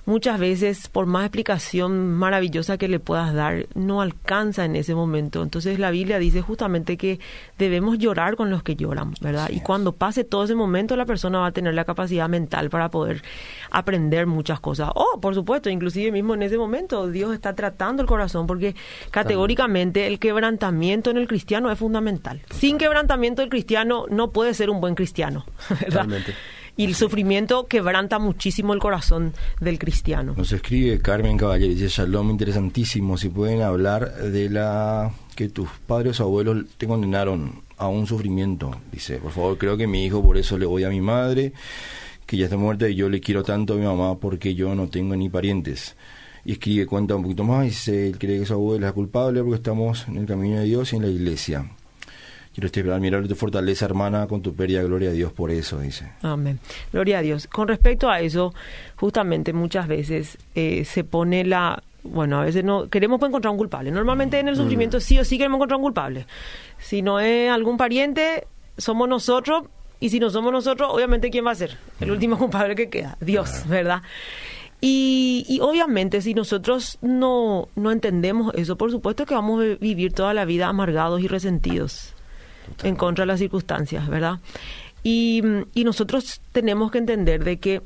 muchas veces, por más explicación maravillosa que le puedas dar, no alcanza en ese momento. Entonces la Biblia dice justamente que debemos llorar con los que lloran, ¿verdad? y cuando pase todo ese momento, la persona va a tener la capacidad mental para poder aprender muchas cosas. Oh, por supuesto, inclusive mismo en ese momento Dios está tratando el corazón porque categóricamente el quebrantamiento en el cristiano es fundamental. Sin quebrantamiento el cristiano no puede ser un buen cristiano, ¿verdad? Totalmente. Y el sufrimiento quebranta muchísimo el corazón del cristiano. Nos escribe Carmen Caballero, dice Shalom, interesantísimo, si pueden hablar de la que tus padres o abuelos te condenaron a un sufrimiento. Dice, por favor, creo que mi hijo por eso le voy a mi madre, que ya está muerta y yo le quiero tanto a mi mamá porque yo no tengo ni parientes. Y escribe, cuenta un poquito más, dice, él cree que su abuela es culpable porque estamos en el camino de Dios y en la iglesia. Y lo estoy esperando, mira, tu fortaleza, hermana, con tu pérdida, gloria a Dios por eso, dice. Amén. Gloria a Dios. Con respecto a eso, justamente muchas veces eh, se pone la... Bueno, a veces no queremos encontrar un culpable. Normalmente en el sufrimiento sí o sí queremos encontrar un culpable. Si no es algún pariente, somos nosotros. Y si no somos nosotros, obviamente, ¿quién va a ser? El último culpable que queda. Dios, ¿verdad? Y, y, obviamente si nosotros no, no entendemos eso, por supuesto que vamos a vivir toda la vida amargados y resentidos en contra de las circunstancias, ¿verdad? Y, y nosotros tenemos que entender de que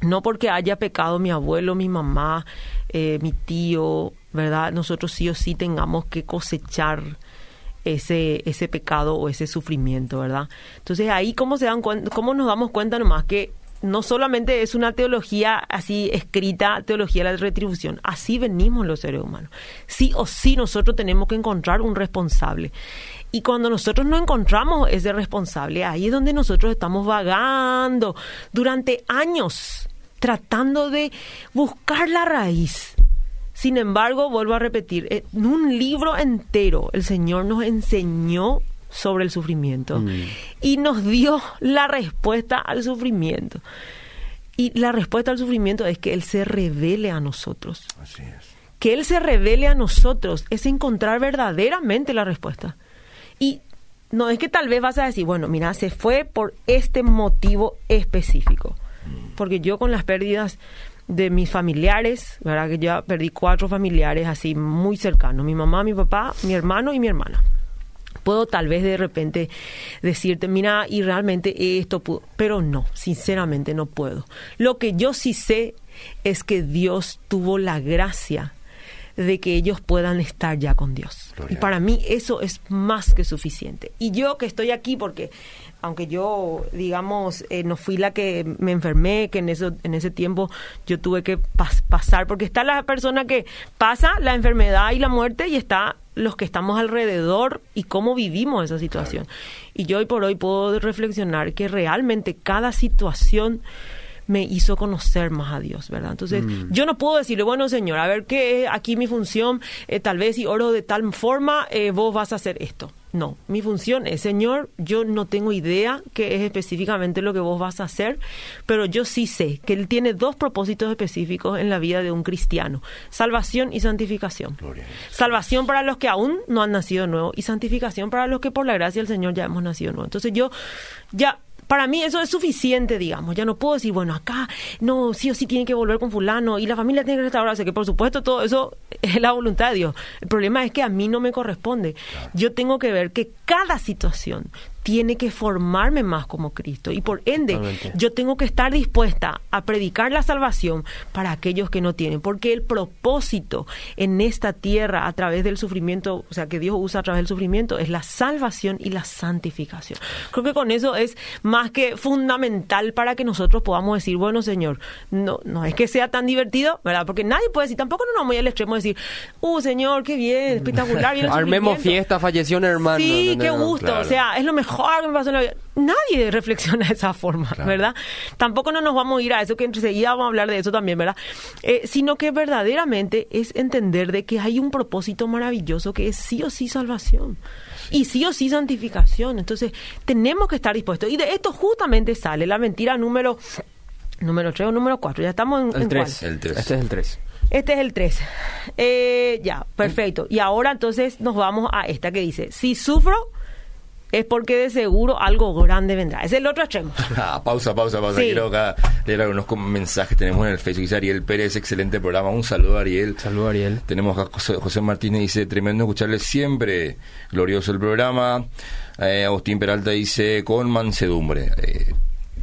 no porque haya pecado mi abuelo, mi mamá, eh, mi tío, ¿verdad? Nosotros sí o sí tengamos que cosechar ese, ese pecado o ese sufrimiento, ¿verdad? Entonces ahí cómo se dan cómo nos damos cuenta nomás que no solamente es una teología así escrita, teología de la retribución, así venimos los seres humanos. Sí o sí nosotros tenemos que encontrar un responsable. Y cuando nosotros no encontramos ese responsable, ahí es donde nosotros estamos vagando durante años tratando de buscar la raíz. Sin embargo, vuelvo a repetir, en un libro entero el Señor nos enseñó sobre el sufrimiento mm. y nos dio la respuesta al sufrimiento. Y la respuesta al sufrimiento es que Él se revele a nosotros. Así es. Que Él se revele a nosotros es encontrar verdaderamente la respuesta. Y no es que tal vez vas a decir, bueno, mira, se fue por este motivo específico. Porque yo con las pérdidas de mis familiares, ¿verdad? Que ya perdí cuatro familiares así muy cercanos, mi mamá, mi papá, mi hermano y mi hermana puedo tal vez de repente decirte, mira, y realmente esto pudo, pero no, sinceramente no puedo. Lo que yo sí sé es que Dios tuvo la gracia de que ellos puedan estar ya con Dios. Y para mí eso es más que suficiente. Y yo que estoy aquí porque aunque yo, digamos, eh, no fui la que me enfermé, que en, eso, en ese tiempo yo tuve que pasar, porque está la persona que pasa la enfermedad y la muerte y está los que estamos alrededor y cómo vivimos esa situación. Y yo hoy por hoy puedo reflexionar que realmente cada situación me hizo conocer más a Dios, ¿verdad? Entonces, mm. yo no puedo decirle, bueno, Señor, a ver qué es aquí mi función, eh, tal vez si oro de tal forma, eh, vos vas a hacer esto. No, mi función es, Señor, yo no tengo idea qué es específicamente lo que vos vas a hacer, pero yo sí sé que Él tiene dos propósitos específicos en la vida de un cristiano, salvación y santificación. Salvación para los que aún no han nacido nuevo y santificación para los que por la gracia del Señor ya hemos nacido nuevo. Entonces yo ya para mí eso es suficiente, digamos. Ya no puedo decir, bueno, acá no, sí o sí tiene que volver con fulano y la familia tiene que restaurarse, que por supuesto todo eso es la voluntad de Dios. El problema es que a mí no me corresponde. Yo tengo que ver que cada situación tiene que formarme más como Cristo. Y por ende, yo tengo que estar dispuesta a predicar la salvación para aquellos que no tienen. Porque el propósito en esta tierra a través del sufrimiento, o sea, que Dios usa a través del sufrimiento, es la salvación y la santificación. Creo que con eso es más que fundamental para que nosotros podamos decir, bueno, Señor, no, no es que sea tan divertido, ¿verdad? Porque nadie puede decir, tampoco no nos voy al extremo de decir, uh, Señor, qué bien, espectacular. Armemos fiesta, falleció un hermano. Sí, qué gusto. O sea, es lo mejor me pasó en la vida. Nadie reflexiona de esa forma, ¿verdad? Tampoco no nos vamos a ir a eso, que enseguida vamos a hablar de eso también, ¿verdad? Eh, sino que verdaderamente es entender de que hay un propósito maravilloso que es sí o sí salvación. Y sí o sí santificación. Entonces, tenemos que estar dispuestos. Y de esto justamente sale la mentira número número 3 o número 4. Ya estamos en, el 3. Este es el 3. Este es el 3. Eh, ya, perfecto. Y ahora entonces nos vamos a esta que dice, si sufro, es porque de seguro algo grande vendrá. Es el otro extremo. Ah, pausa, pausa, pausa. Quiero acá leer algunos mensajes. Tenemos en el Facebook. Dice Ariel Pérez, excelente programa. Un saludo, Ariel. Saludo, Ariel. Tenemos a José, Martínez, dice, tremendo escucharle siempre. Glorioso el programa. Eh, Agustín Peralta dice, con mansedumbre. Eh,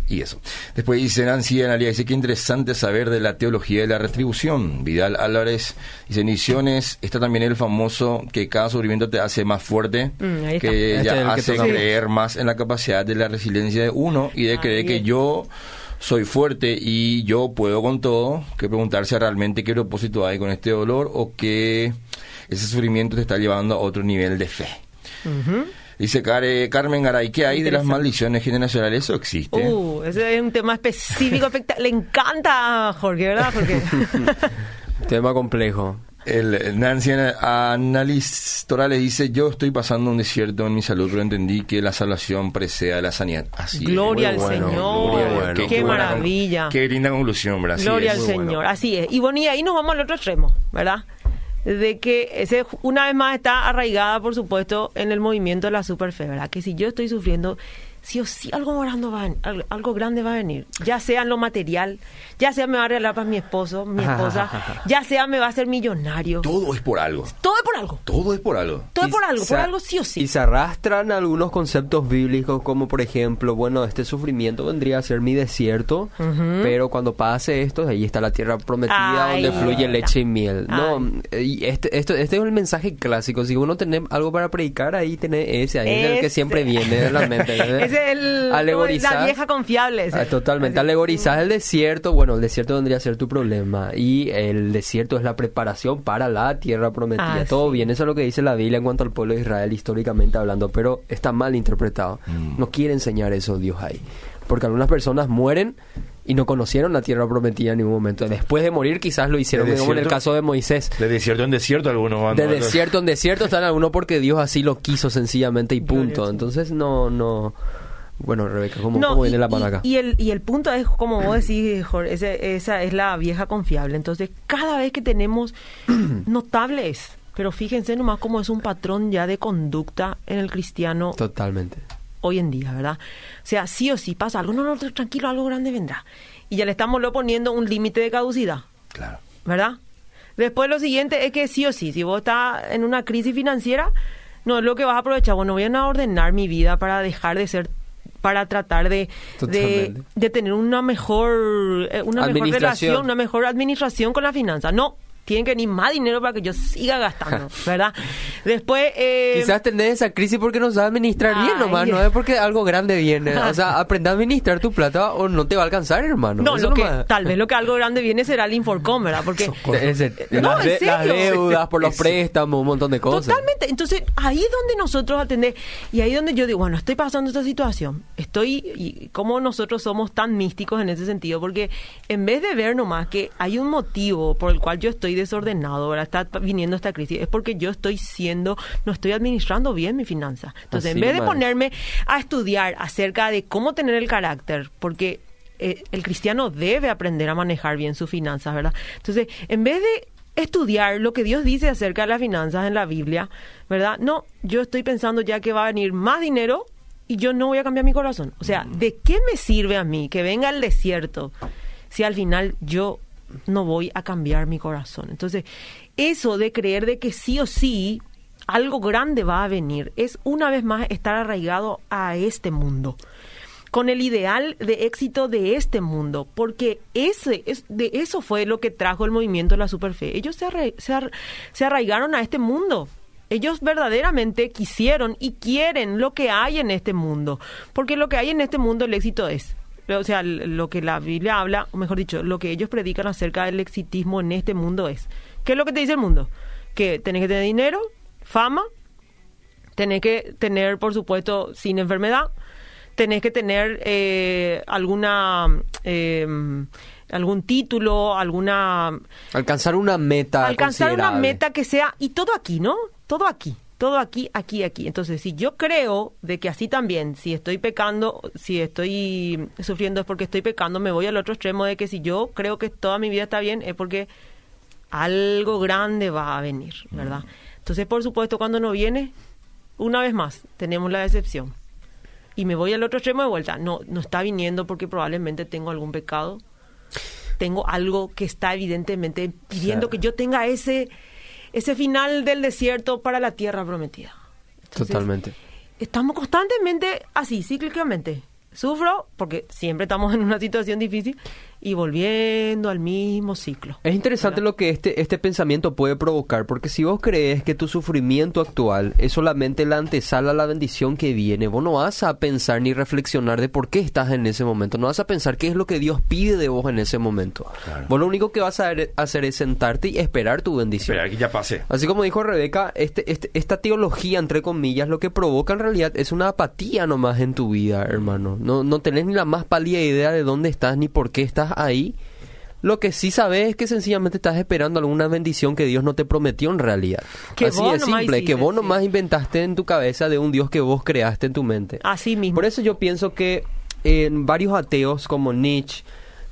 y eso. Después dice Nancy Analia, dice qué interesante saber de la teología de la retribución. Vidal Álvarez dice, Misiones está también el famoso que cada sufrimiento te hace más fuerte, mm, que ya hace creer más en la capacidad de la resiliencia de uno y de creer que yo soy fuerte y yo puedo con todo, que preguntarse realmente qué propósito hay con este dolor o que ese sufrimiento te está llevando a otro nivel de fe. Dice Carmen Garay, ¿qué hay de las maldiciones generacionales? Eso existe. Uh, ese es un tema específico. Le encanta a Jorge, ¿verdad, Jorge? tema complejo. El, Nancy Annalise Torales dice, yo estoy pasando un desierto en mi salud, pero entendí que la salvación precede a la sanidad. Así es. Gloria al bueno, Señor. gloria. Qué buena maravilla. Qué linda conclusión, ¿verdad? Gloria es. al Muy bueno. Señor, así es. Y bueno, y ahí nos vamos al otro extremo, ¿verdad? De que ese una vez más está arraigada, por supuesto, en el movimiento de la superfe, ¿verdad? Que si yo estoy sufriendo, sí o sí algo grande va a, ven- al- algo grande va a venir. Ya sea en lo material, ya sea me va a regalar para mi esposo, mi esposa, ya sea me va a hacer millonario. Todo es por algo. Todo es por algo. Todo es por algo. Todo es por algo, por algo sí o sí. Y se arrastran algunos conceptos bíblicos como por ejemplo, bueno, este sufrimiento vendría a ser mi desierto, pero cuando pase esto, ahí está la tierra prometida Ay, donde fluye leche y miel. No, Ay. y este, esto, este es el mensaje clásico. Si uno tiene algo para predicar, ahí tiene ese, ahí es el que siempre viene de la mente. es el, Alegorizar- la vieja confiable. Ah, totalmente. Así. Alegorizar el desierto, bueno, el desierto vendría a ser tu problema y el desierto es la preparación para la tierra prometida. Ah, Todo sí. bien, eso es lo que dice la Biblia en cuanto al pueblo de Israel históricamente hablando, pero está mal interpretado. No quiere enseñar eso Dios ahí. Porque algunas personas mueren y no conocieron la tierra prometida en ningún momento. Después de morir quizás lo hicieron, ¿De como en el caso de Moisés. De desierto en desierto algunos van. De desierto en desierto están algunos porque Dios así lo quiso sencillamente y punto. Entonces no, no... Bueno, Rebeca, ¿cómo, No, cómo viene y, la mano y-? Y el, y el punto es, como vos decís, Jorge, ese- esa es la vieja confiable. Entonces, cada vez que tenemos notables, pero fíjense nomás cómo es un patrón ya de conducta en el cristiano Totalmente. hoy en día, ¿verdad? O sea, sí o sí pasa algo, no, no, tranquilo, algo grande vendrá. Y ya le estamos lo poniendo un límite de caducidad, Claro. ¿verdad? Después lo siguiente es que sí o sí, si vos estás en una crisis financiera, no es lo que vas a aprovechar. Bueno, voy a ordenar mi vida para dejar de ser para tratar de, de, tener una mejor eh, una mejor relación, una mejor administración con la finanza. No, tienen que venir más dinero para que yo siga gastando, ¿verdad? Después... eh, Quizás tenés esa crisis porque no sabes administrar bien nomás, no es porque algo grande viene. O sea, aprende a administrar tu plata o no te va a alcanzar, hermano. no, Eso lo que, tal vez lo que algo grande viene será el Inforcom, ¿verdad? Porque Ese- No, las, de- las deudas por los Ese- préstamos, un montón de cosas. Totalmente. Entonces, ahí es donde nosotros atendemos. Y ahí es donde yo digo, bueno, estoy pasando esta situación. Estoy. Y como nosotros somos tan místicos en ese sentido, porque en vez de ver nomás que hay un motivo por el cual yo estoy desordenado, ahora está viniendo esta crisis, es porque yo estoy siendo. No estoy administrando bien mi finanza. Entonces, Así en vez de ponerme a estudiar acerca de cómo tener el carácter, porque. eh, el cristiano debe aprender a manejar bien sus finanzas, ¿verdad? Entonces, en vez de estudiar lo que Dios dice acerca de las finanzas en la Biblia, ¿verdad? No, yo estoy pensando ya que va a venir más dinero y yo no voy a cambiar mi corazón. O sea, ¿de qué me sirve a mí que venga el desierto si al final yo no voy a cambiar mi corazón? Entonces, eso de creer de que sí o sí algo grande va a venir es una vez más estar arraigado a este mundo con el ideal de éxito de este mundo, porque ese es de eso fue lo que trajo el movimiento de la superfe. Ellos se, se, ar- se arraigaron a este mundo. Ellos verdaderamente quisieron y quieren lo que hay en este mundo, porque lo que hay en este mundo el éxito es. O sea, lo que la Biblia habla, o mejor dicho, lo que ellos predican acerca del exitismo en este mundo es. ¿Qué es lo que te dice el mundo? Que tenés que tener dinero, fama, tenés que tener, por supuesto, sin enfermedad, tenés que tener eh, alguna eh, algún título, alguna Alcanzar una meta. alcanzar una meta que sea y todo aquí, ¿no? Todo aquí, todo aquí, aquí, aquí. Entonces, si yo creo de que así también, si estoy pecando, si estoy sufriendo es porque estoy pecando, me voy al otro extremo de que si yo creo que toda mi vida está bien es porque algo grande va a venir, ¿verdad? Entonces, por supuesto, cuando no viene, una vez más, tenemos la decepción. Y me voy al otro extremo de vuelta. No, no está viniendo porque probablemente tengo algún pecado. Tengo algo que está evidentemente pidiendo Claro. que yo tenga ese, ese final del desierto para la tierra prometida. Entonces, Totalmente. Estamos constantemente así, cíclicamente. Sufro porque siempre estamos en una situación difícil y volviendo al mismo ciclo. Es interesante ¿verdad? lo que este, este pensamiento puede provocar, porque si vos crees que tu sufrimiento actual es solamente la antesala a la bendición que viene, vos no vas a pensar ni reflexionar de por qué estás en ese momento, no vas a pensar qué es lo que Dios pide de vos en ese momento. Claro. Vos lo único que vas a er- hacer es sentarte y esperar tu bendición. Espera, que ya pase. Así como dijo Rebeca, este, este- esta teología, entre comillas, lo que provoca en realidad es una apatía nomás en tu vida, hermano. No, no tenés ni la más pálida idea de dónde estás ni por qué estás ahí. Lo que sí sabes es que sencillamente estás esperando alguna bendición que Dios no te prometió en realidad. Que Así nomás simple, que vos sí. nomás inventaste en tu cabeza de un Dios que vos creaste en tu mente. Así mismo. Por eso yo pienso que en varios ateos como Nietzsche,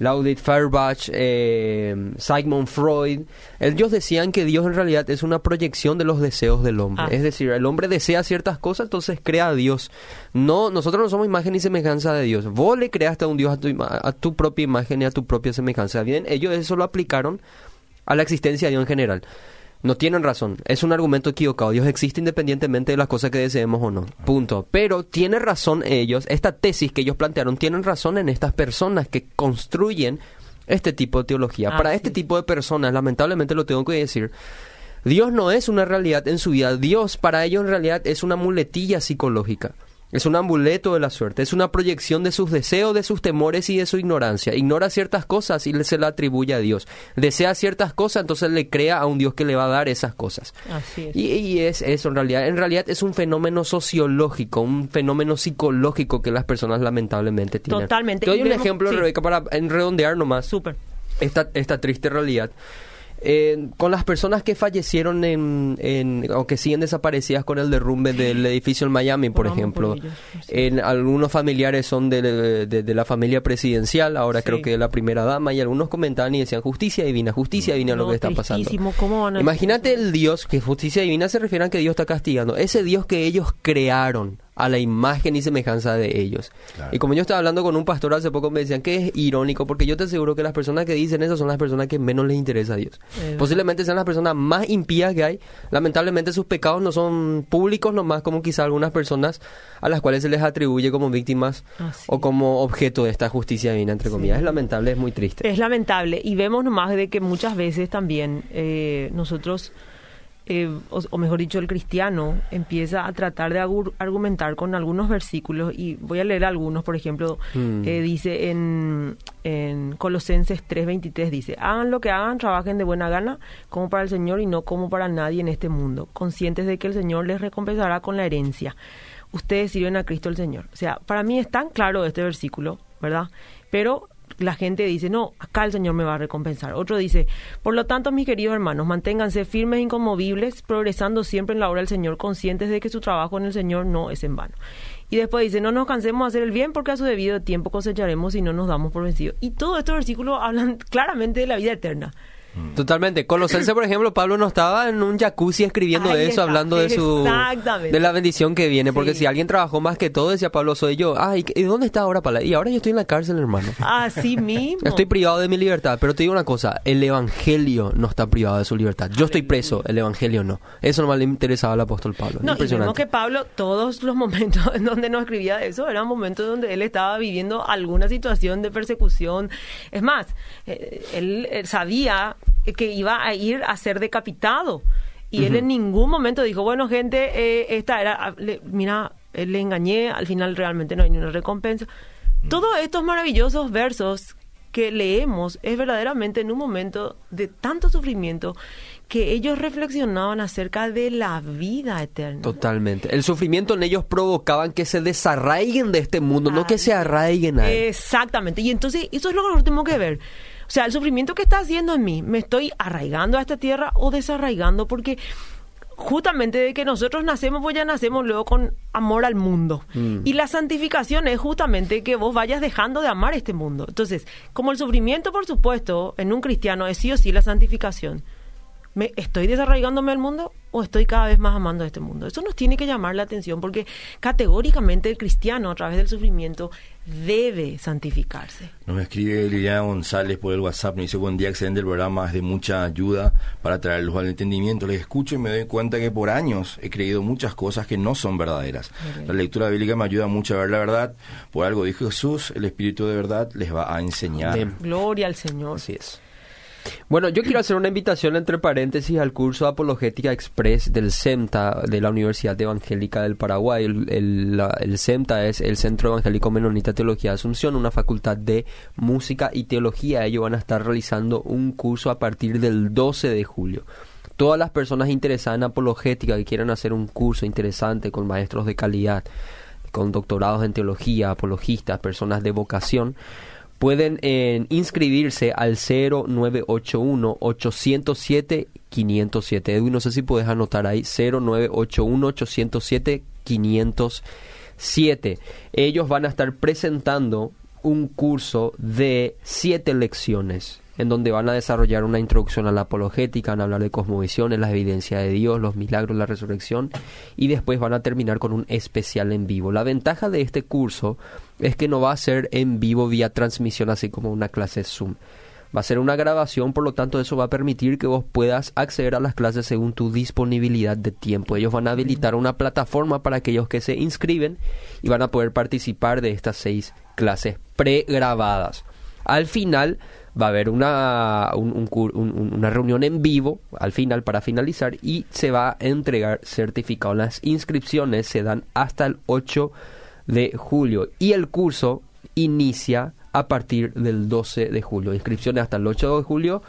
Laudit Feuerbach, eh, Sigmund Freud, ellos decían que Dios en realidad es una proyección de los deseos del hombre. Ah. Es decir, el hombre desea ciertas cosas, entonces crea a Dios. No, nosotros no somos imagen y semejanza de Dios. Vos le creaste a un Dios a tu, a tu propia imagen y a tu propia semejanza. Bien, ellos eso lo aplicaron a la existencia de Dios en general. No tienen razón. Es un argumento equivocado. Dios existe independientemente de las cosas que deseemos o no. Punto. Pero tiene razón ellos, esta tesis que ellos plantearon, tienen razón en estas personas que construyen este tipo de teología. Ah, Para sí. este tipo de personas, lamentablemente lo tengo que decir, Dios no es una realidad en su vida. Dios para ellos en realidad es una muletilla psicológica. Es un amuleto de la suerte, es una proyección de sus deseos, de sus temores y de su ignorancia. Ignora ciertas cosas y le- se la atribuye a Dios. Desea ciertas cosas, entonces le crea a un Dios que le va a dar esas cosas. Así es. Y, y es eso en realidad. En realidad es un fenómeno sociológico, un fenómeno psicológico que las personas lamentablemente tienen. Totalmente. Te doy un vemos- ejemplo, sí. Rebeca, para redondear nomás Súper. esta, esta triste realidad. Eh, con las personas que fallecieron en, en- o que siguen desaparecidas con el derrumbe del edificio en Miami, por ejemplo. por ellos, sí. En algunos familiares son de, de- de la familia presidencial, ahora Sí. creo que de la primera dama, y algunos comentaban y decían justicia divina, justicia divina lo No, que está pasando. tristísimo, ¿cómo van a- Imagínate el Dios, que justicia divina se refiere a que Dios está castigando. Ese Dios que ellos crearon a la imagen y semejanza de ellos. Claro. Y como yo estaba hablando con un pastor hace poco, me decían que es irónico, porque yo te aseguro que las personas que dicen eso son las personas que menos les interesa a Dios. Posiblemente sean las personas más impías que hay. Lamentablemente sus pecados no son públicos nomás como quizá algunas personas a las cuales se les atribuye como víctimas Así o como objeto de esta justicia divina, entre comillas. Es lamentable, es muy triste. Es lamentable y vemos nomás de que muchas veces también eh, nosotros, eh, o, o mejor dicho, el cristiano empieza a tratar de argumentar con algunos versículos y voy a leer algunos, por ejemplo, Mm. eh, dice en, en Colosenses 3:23, dice, hagan lo que hagan, trabajen de buena gana, como para el Señor y no como para nadie en este mundo, conscientes de que el Señor les recompensará con la herencia. Ustedes sirven a Cristo el Señor. O sea, para mí es tan claro este versículo, ¿verdad? Pero la gente dice, no, acá el Señor me va a recompensar. Otro dice, por lo tanto, mis queridos hermanos, manténganse firmes e inconmovibles, progresando siempre en la obra del Señor, conscientes de que su trabajo en el Señor no es en vano. Y después dice, no nos cansemos de hacer el bien porque a su debido tiempo cosecharemos y no nos damos por vencidos. Y todos estos versículos hablan claramente de la vida eterna. Totalmente. Colosense, por ejemplo, Pablo no estaba en un jacuzzi escribiendo Ahí de eso, está. hablando de su Exactamente. de la bendición que viene, porque Sí. si alguien trabajó más que todo, decía Pablo, soy yo. Ah, ¿y, y dónde está ahora Pablo? Y ahora yo estoy en la cárcel, hermano. Así mismo. Estoy privado de mi libertad, pero te digo una cosa, el evangelio no está privado de su libertad. Yo estoy preso, el evangelio no. Eso no le interesaba al apóstol Pablo. No, y vemos Impresionante. que Pablo, todos los momentos en donde nos escribía de eso, eran momentos donde él estaba viviendo alguna situación de persecución. Es más, eh, él, él sabía que iba a ir a ser decapitado. Y él en ningún momento dijo, bueno, gente, eh, esta era, ah, le- mira, eh, le engañé, al final realmente no hay ni una recompensa. Todos estos maravillosos versos que leemos es verdaderamente en un momento de tanto sufrimiento que ellos reflexionaban acerca de la vida eterna. Totalmente. El sufrimiento en ellos provocaban que se desarraiguen de este mundo, no que se arraiguen a él. Exactamente. Y entonces eso es lo tenemos que ver. O sea, el sufrimiento que está haciendo en mí, ¿me estoy arraigando a esta tierra o desarraigando? Porque justamente de que nosotros nacemos, pues ya nacemos luego con amor al mundo. Y la santificación es justamente que vos vayas dejando de amar este mundo. Entonces, como el sufrimiento, por supuesto, en un cristiano es sí o sí la santificación. ¿Me, ¿Estoy desarraigándome al mundo o estoy cada vez más amando a este mundo? Eso nos tiene que llamar la atención porque categóricamente el cristiano a través del sufrimiento debe santificarse. Nos escribe Liliana González por el WhatsApp, nos dice buen día, excelente el programa, es de mucha ayuda para traerlos al entendimiento. Les escucho y me doy cuenta que por años he creído muchas cosas que no son verdaderas. La lectura bíblica me ayuda mucho a ver la verdad. Por algo dijo Jesús, el Espíritu de verdad les va a enseñar. Amén. Gloria al Señor. Así es. Bueno, yo quiero hacer una invitación entre paréntesis al curso de Apologética Express del CEMTA de la Universidad Evangélica del Paraguay. El, el, la- el CEMTA es el Centro Evangélico Menonita Teología de Asunción, una facultad de música y teología. Ellos van a estar realizando un curso a partir del 12 de julio. Todas las personas interesadas en apologética que quieran hacer un curso interesante con maestros de calidad, con doctorados en teología, apologistas, personas de vocación, pueden eh, inscribirse al 0981-807-507. Edwin, no sé si puedes anotar ahí, 0981-807-507. Ellos van a estar presentando un curso de siete lecciones en donde van a desarrollar una introducción a la apologética, van a hablar de cosmovisiones, la evidencia de Dios, los milagros, la resurrección, y después van a terminar con un especial en vivo. La ventaja de este curso es que no va a ser en vivo vía transmisión, así como una clase Zoom. Va a ser una grabación, por lo tanto eso va a permitir que vos puedas acceder a las clases según tu disponibilidad de tiempo. Ellos van a habilitar una plataforma para aquellos que se inscriben y van a poder participar de estas seis clases pregrabadas. Al final va a haber una, una reunión en vivo al final para finalizar y se va a entregar certificado. Las inscripciones se dan hasta el 8 de julio y el curso inicia a partir del 12 de julio. Inscripciones hasta el 8 de julio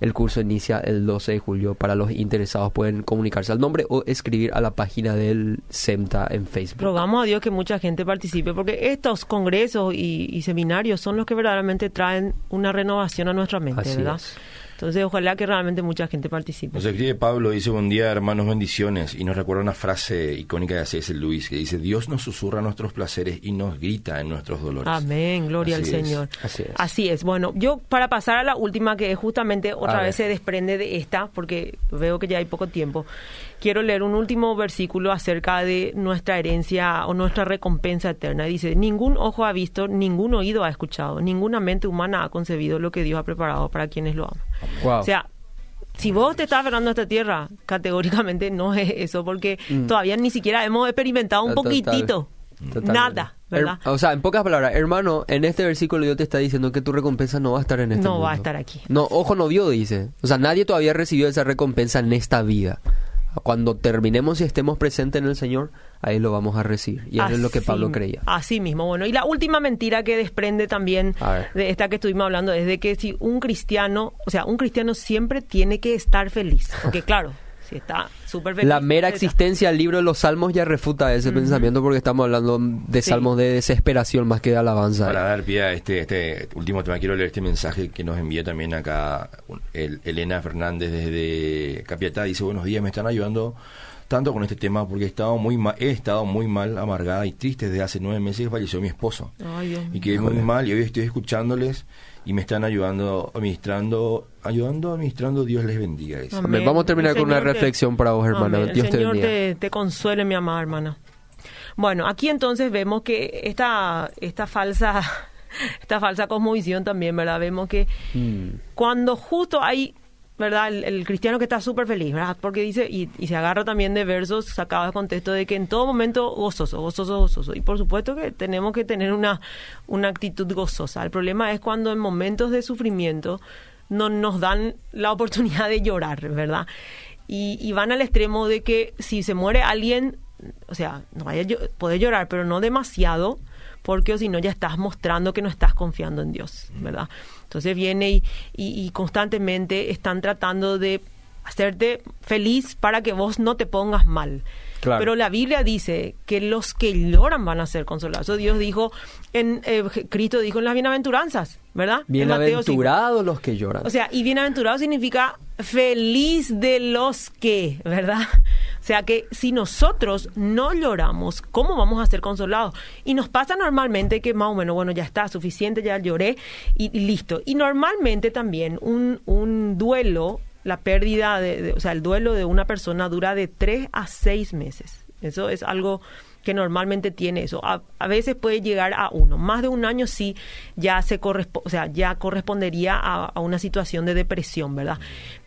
el curso inicia el 12 de julio. Para los interesados pueden comunicarse al nombre o escribir a la página del SEMTA en Facebook. Rogamos a Dios que mucha gente participe porque estos congresos y, seminarios son los que verdaderamente traen una renovación a nuestra mente, ¿verdad? Entonces, ojalá que realmente mucha gente participe. Nos escribe Pablo, dice, buen día, hermanos, bendiciones. Y nos recuerda una frase icónica de C.S. Luis que dice, Dios nos susurra nuestros placeres y nos grita en nuestros dolores. Amén, gloria al Señor. Así es. Así es. Bueno, yo para pasar a la última, que justamente otra vez se desprende de esta, porque veo que ya hay poco tiempo quiero leer un último versículo acerca de nuestra herencia o nuestra recompensa eterna. Dice, ningún ojo ha visto, ningún oído ha escuchado, ninguna mente humana ha concebido lo que Dios ha preparado para quienes lo aman. O sea, si vos te estás aferrando a esta tierra, categóricamente no es eso, porque mm. todavía ni siquiera hemos experimentado un poquitito. Nada, ¿verdad? o sea, en pocas palabras, hermano, en este versículo Dios te está diciendo que tu recompensa no va a estar en este No va a estar aquí. No, ojo no vio, dice. O sea, nadie todavía recibió esa recompensa en esta vida cuando terminemos y estemos presentes en el Señor, ahí lo vamos a recibir. Y eso es lo que Pablo creía. Así mismo. Bueno, y la última mentira que desprende también de esta que estuvimos hablando es de que si un cristiano, o sea, un cristiano siempre tiene que estar feliz. Porque claro, está súper feliz. La mera existencia del libro de los salmos ya refuta ese pensamiento porque estamos hablando de salmos de desesperación más que de alabanza. Para dar pie a este, este último tema, quiero leer este mensaje que nos envía también acá Elena Fernández desde Capiatá. Dice, buenos días, me están ayudando tanto con este tema porque he estado muy mal, he estado muy mal, amargada y triste desde hace nueve meses que falleció mi esposo. y quedé muy mal y hoy estoy escuchándoles y me están ayudando, administrando, ayudando, administrando, Dios les bendiga. Vamos a terminar con una reflexión para vos, hermana. Dios el Señor te, te, consuele, mi amada hermana. Bueno, aquí entonces vemos que esta, esta falsa esta falsa cosmovisión también, ¿verdad? Vemos que mm. cuando justo hay ¿verdad? El, cristiano que está súper feliz, ¿verdad? Porque dice, y, se agarra también de versos sacados de contexto de que en todo momento gozoso, gozoso, gozoso. Y por supuesto que tenemos que tener una, una actitud gozosa. El problema es cuando en momentos de sufrimiento no nos dan la oportunidad de llorar, ¿verdad? Y, y van al extremo de que si se muere alguien, o sea, no vaya poder llorar, pero no demasiado, porque si no ya estás mostrando que no estás confiando en Dios, ¿verdad? Entonces viene y, constantemente están tratando de hacerte feliz para que vos no te pongas mal. Pero la Biblia dice que los que lloran van a ser consolados. Dios dijo, en eh, Cristo dijo en las bienaventuranzas, ¿verdad? Bienaventurados los que lloran. O sea, y bienaventurado significa feliz de los que, ¿verdad? O sea que si nosotros no lloramos, ¿cómo vamos a ser consolados? Y nos pasa normalmente que más o menos, bueno, ya está, suficiente, ya lloré y, listo. Y normalmente también un, un duelo, la pérdida, de, o sea, el duelo de una persona dura de tres a seis meses. Eso es algo que normalmente tiene eso. A, veces puede llegar a uno. Más de un año sí ya se o sea, ya correspondería a, a, una situación de depresión, ¿verdad?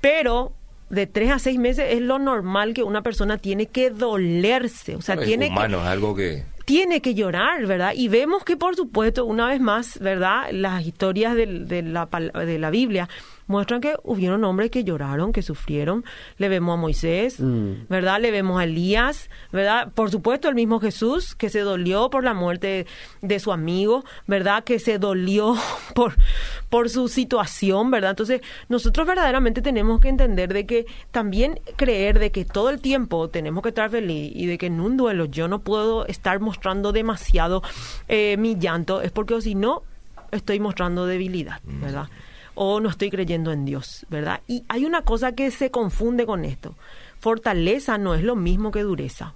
Pero de tres a seis meses es lo normal que una persona tiene que dolerse. O sea, tiene que, algo que... Tiene que llorar, ¿verdad? Y vemos que, por supuesto, una vez más, ¿verdad? Las historias de, la, de la Biblia muestran que hubieron hombres que lloraron, que sufrieron. Le vemos a Moisés, mm. ¿verdad? Le vemos a Elías, ¿verdad? Por supuesto, el mismo Jesús, que se dolió por la muerte de su amigo, ¿verdad? Que se dolió por, por su situación, ¿verdad? Entonces, nosotros verdaderamente tenemos que entender de que también creer de que todo el tiempo tenemos que estar feliz y de que en un duelo yo no puedo estar mostrando demasiado eh, mi llanto, es porque si no, estoy mostrando debilidad, ¿verdad? O no estoy creyendo en Dios, ¿verdad? Y hay una cosa que se confunde con esto. Fortaleza no es lo mismo que dureza.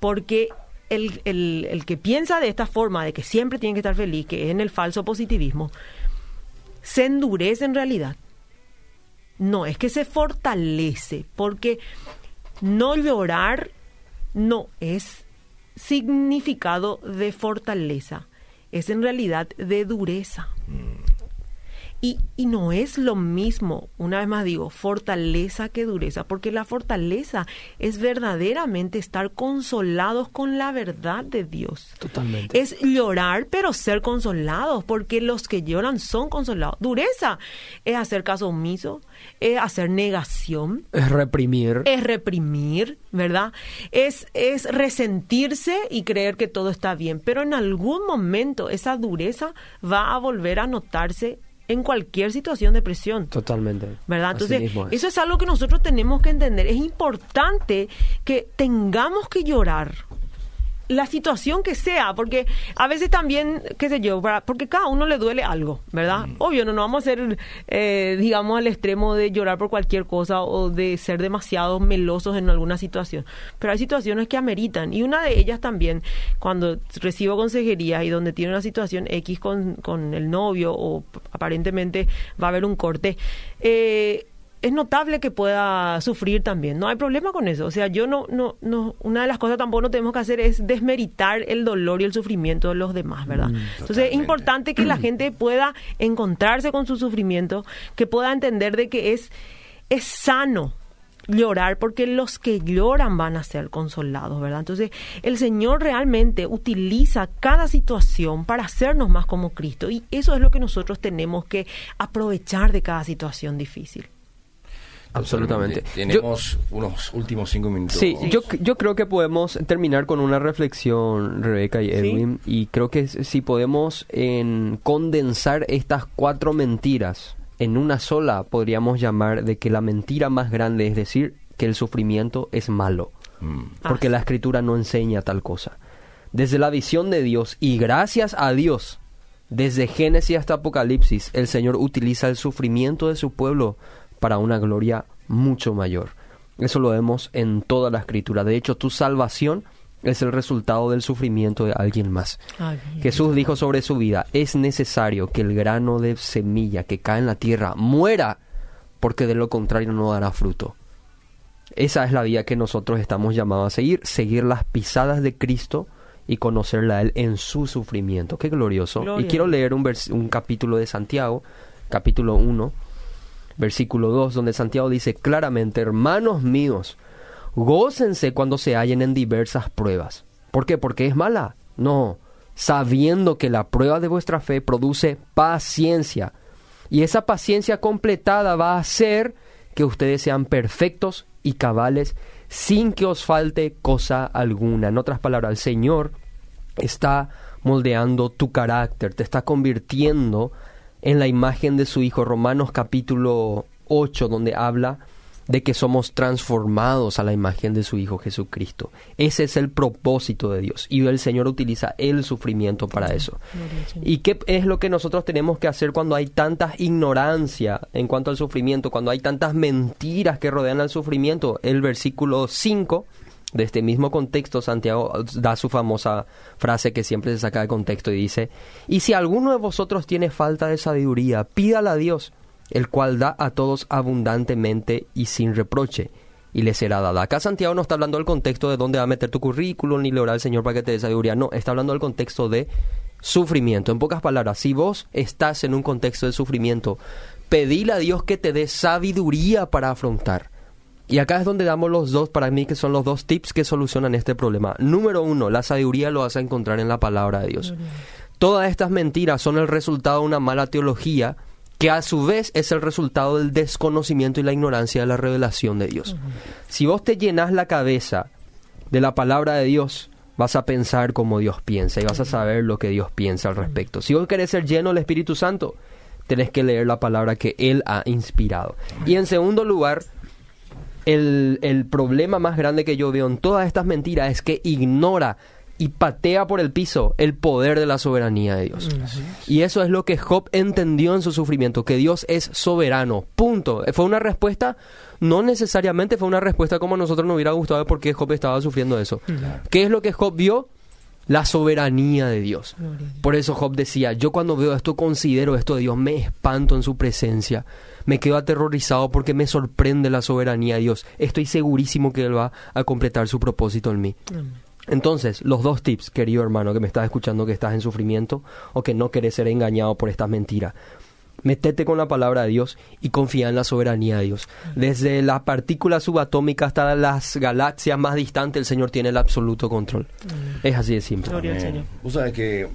Porque el, el, que piensa de esta forma, de que siempre tiene que estar feliz, que es en el falso positivismo, se endurece en realidad. No, es que se fortalece, porque no llorar no es significado de fortaleza, es en realidad de dureza. Y, y, no es lo mismo, una vez más digo, fortaleza que dureza, porque la fortaleza es verdaderamente estar consolados con la verdad de Dios. Totalmente. Es llorar, pero ser consolados, porque los que lloran son consolados. Dureza es hacer caso omiso, es hacer negación. Es reprimir. Es reprimir, ¿verdad? Es, es resentirse y creer que todo está bien, pero en algún momento esa dureza va a volver a notarse en cualquier situación de presión. Totalmente. ¿Verdad? Entonces, es. eso es algo que nosotros tenemos que entender. Es importante que tengamos que llorar la situación que sea, porque a veces también, qué sé yo, para, porque cada uno le duele algo, ¿verdad? Mm. Obvio, no, no vamos a ser, eh, digamos, al extremo de llorar por cualquier cosa o de ser demasiado melosos en alguna situación, pero hay situaciones que ameritan y una de ellas también, cuando recibo consejería y donde tiene una situación X con, con el novio o aparentemente va a haber un corte, eh, es notable que pueda sufrir también. No hay problema con eso. O sea, yo no, no, no, una de las cosas tampoco no tenemos que hacer es desmeritar el dolor y el sufrimiento de los demás, ¿verdad? Mm, Entonces es importante que la gente pueda encontrarse con su sufrimiento, que pueda entender de que es, es sano llorar porque los que lloran van a ser consolados, ¿verdad? Entonces, el Señor realmente utiliza cada situación para hacernos más como Cristo y eso es lo que nosotros tenemos que aprovechar de cada situación difícil. Absolutamente. Tenemos yo, unos últimos cinco minutos. Sí, yo, yo creo que podemos terminar con una reflexión, Rebeca y Edwin, ¿Sí? y creo que si podemos en condensar estas cuatro mentiras en una sola, podríamos llamar de que la mentira más grande es decir que el sufrimiento es malo, mm. porque ah. la escritura no enseña tal cosa. Desde la visión de Dios y gracias a Dios, desde Génesis hasta Apocalipsis, el Señor utiliza el sufrimiento de su pueblo para una gloria mucho mayor. Eso lo vemos en toda la escritura. De hecho, tu salvación es el resultado del sufrimiento de alguien más. Ay, Jesús dijo sobre su vida, es necesario que el grano de semilla que cae en la tierra muera, porque de lo contrario no dará fruto. Esa es la vía que nosotros estamos llamados a seguir, seguir las pisadas de Cristo y conocerla a Él en su sufrimiento. Qué glorioso. Gloria. Y quiero leer un, un capítulo de Santiago, capítulo 1, versículo 2, donde Santiago dice claramente, hermanos míos, gócense cuando se hallen en diversas pruebas. ¿Por qué? ¿Porque es mala? No, sabiendo que la prueba de vuestra fe produce paciencia. Y esa paciencia completada va a hacer que ustedes sean perfectos y cabales sin que os falte cosa alguna. En otras palabras, el Señor está moldeando tu carácter, te está convirtiendo en la imagen de su Hijo. Romanos capítulo 8, donde habla de que somos transformados a la imagen de su Hijo Jesucristo. Ese es el propósito de Dios y el Señor utiliza el sufrimiento para eso. ¿Y qué es lo que nosotros tenemos que hacer cuando hay tanta ignorancia en cuanto al sufrimiento, cuando hay tantas mentiras que rodean al sufrimiento? El versículo 5 de este mismo contexto, Santiago da su famosa frase que siempre se saca de contexto y dice, y si alguno de vosotros tiene falta de sabiduría, pídala a Dios, el cual da a todos abundantemente y sin reproche, y le será dada. Acá Santiago no está hablando del contexto de dónde va a meter tu currículum, ni le orará al Señor para que te dé sabiduría, no, está hablando del contexto de sufrimiento. En pocas palabras, si vos estás en un contexto de sufrimiento, pedile a Dios que te dé sabiduría para afrontar y acá es donde damos los dos, para mí, que son los dos tips que solucionan este problema. Número uno, la sabiduría lo vas a encontrar en la palabra de Dios. Todas estas mentiras son el resultado de una mala teología que a su vez es el resultado del desconocimiento y la ignorancia de la revelación de Dios. Si vos te llenas la cabeza de la palabra de Dios, vas a pensar como Dios piensa y vas a saber lo que Dios piensa al respecto. Si vos querés ser lleno del Espíritu Santo, tenés que leer la palabra que Él ha inspirado. Y en segundo lugar, el, el, problema más grande que yo veo en todas estas mentiras es que ignora y patea por el piso el poder de la soberanía de Dios. Y eso es lo que Job entendió en su sufrimiento, que Dios es soberano. Punto. Fue una respuesta, no necesariamente fue una respuesta como a nosotros nos hubiera gustado porque Job estaba sufriendo eso. ¿Qué es lo que Job vio? La soberanía de Dios. Por eso Job decía, yo cuando veo esto considero esto de Dios, me espanto en su presencia, me quedo aterrorizado porque me sorprende la soberanía de Dios. Estoy segurísimo que Él va a completar su propósito en mí. Entonces, los dos tips, querido hermano, que me estás escuchando, que estás en sufrimiento o que no querés ser engañado por estas mentiras. Metete con la palabra de Dios y confía en la soberanía de Dios. Desde la partícula subatómica hasta las galaxias más distantes, el Señor tiene el absoluto control. Es así de simple. Gloria al Señor. Vos sabés que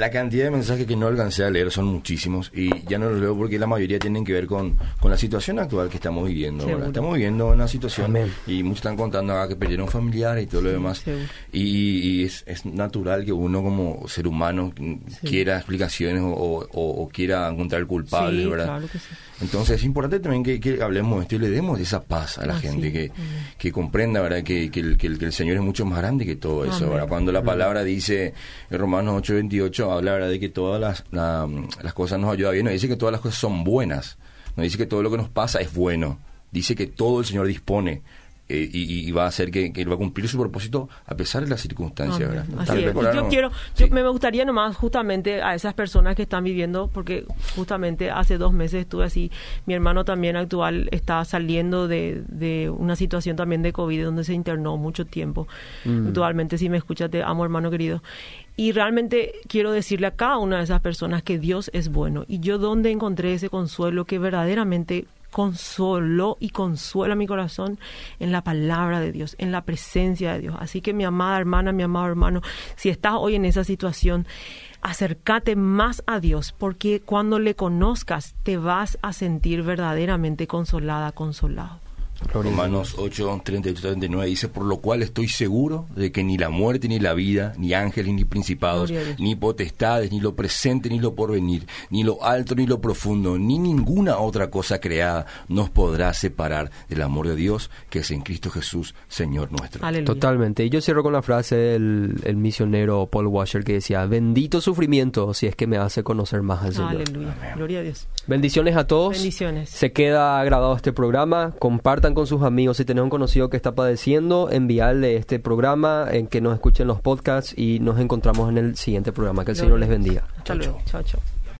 la cantidad de mensajes que no alcancé a leer son muchísimos y ya no los leo porque la mayoría tienen que ver con, con la situación actual que estamos viviendo. ahora. Estamos viviendo una situación Amén. y muchos están contando ah, que perdieron familiares y todo lo demás. Y, y es, es natural que uno como ser humano quiera explicaciones o, o- o quiera encontrar culpables, Sí, ¿verdad? claro que sí. Entonces es importante también que, que hablemos de esto y le demos esa paz a la Así gente, que, comprenda ¿verdad? Que, que el, que, el, que el Señor es mucho más grande que todo eso. Amén. ¿verdad? Cuando la palabra dice en Romanos 8:28, habla ¿verdad? de que todas las, la- las cosas nos ayudan bien, no dice que todas las cosas son buenas, no dice que todo lo que nos pasa es bueno, dice que todo el Señor dispone. Eh, y, y va a hacer que, que va a cumplir su propósito a pesar de las circunstancias. Así es. yo no- quiero, sí. yo me gustaría nomás justamente a esas personas que están viviendo, porque justamente hace dos meses estuve así, mi hermano también actual está saliendo de, de una situación también de COVID donde se internó mucho tiempo. Actualmente, si me escuchas, te amo hermano querido. Y realmente quiero decirle a cada una de esas personas que Dios es bueno. Y yo donde encontré ese consuelo que verdaderamente consoló y consuela mi corazón en la palabra de Dios, en la presencia de Dios. Así que mi amada hermana, mi amado hermano, si estás hoy en esa situación, acércate más a Dios, porque cuando le conozcas te vas a sentir verdaderamente consolada, consolado. Romanos 8, 38, 39 dice, por lo cual estoy seguro de que ni la muerte ni la vida, ni ángeles ni principados, ni potestades, ni lo presente ni lo porvenir, ni lo alto ni lo profundo, ni ninguna otra cosa creada nos podrá separar del amor de Dios que es en Cristo Jesús, Señor nuestro. Aleluya. Totalmente. Y yo cierro con la frase del el misionero Paul Washer que decía, bendito sufrimiento si es que me hace conocer más al Señor. Aleluya. Gloria a Dios. Bendiciones a todos. Bendiciones. Se queda grabado este programa. Compartan con sus amigos. Si tenés un conocido que está padeciendo, enviarle este programa en que nos escuchen los podcasts y nos encontramos en el siguiente programa. Que el Señor les bendiga. Hasta luego. Chao, chao.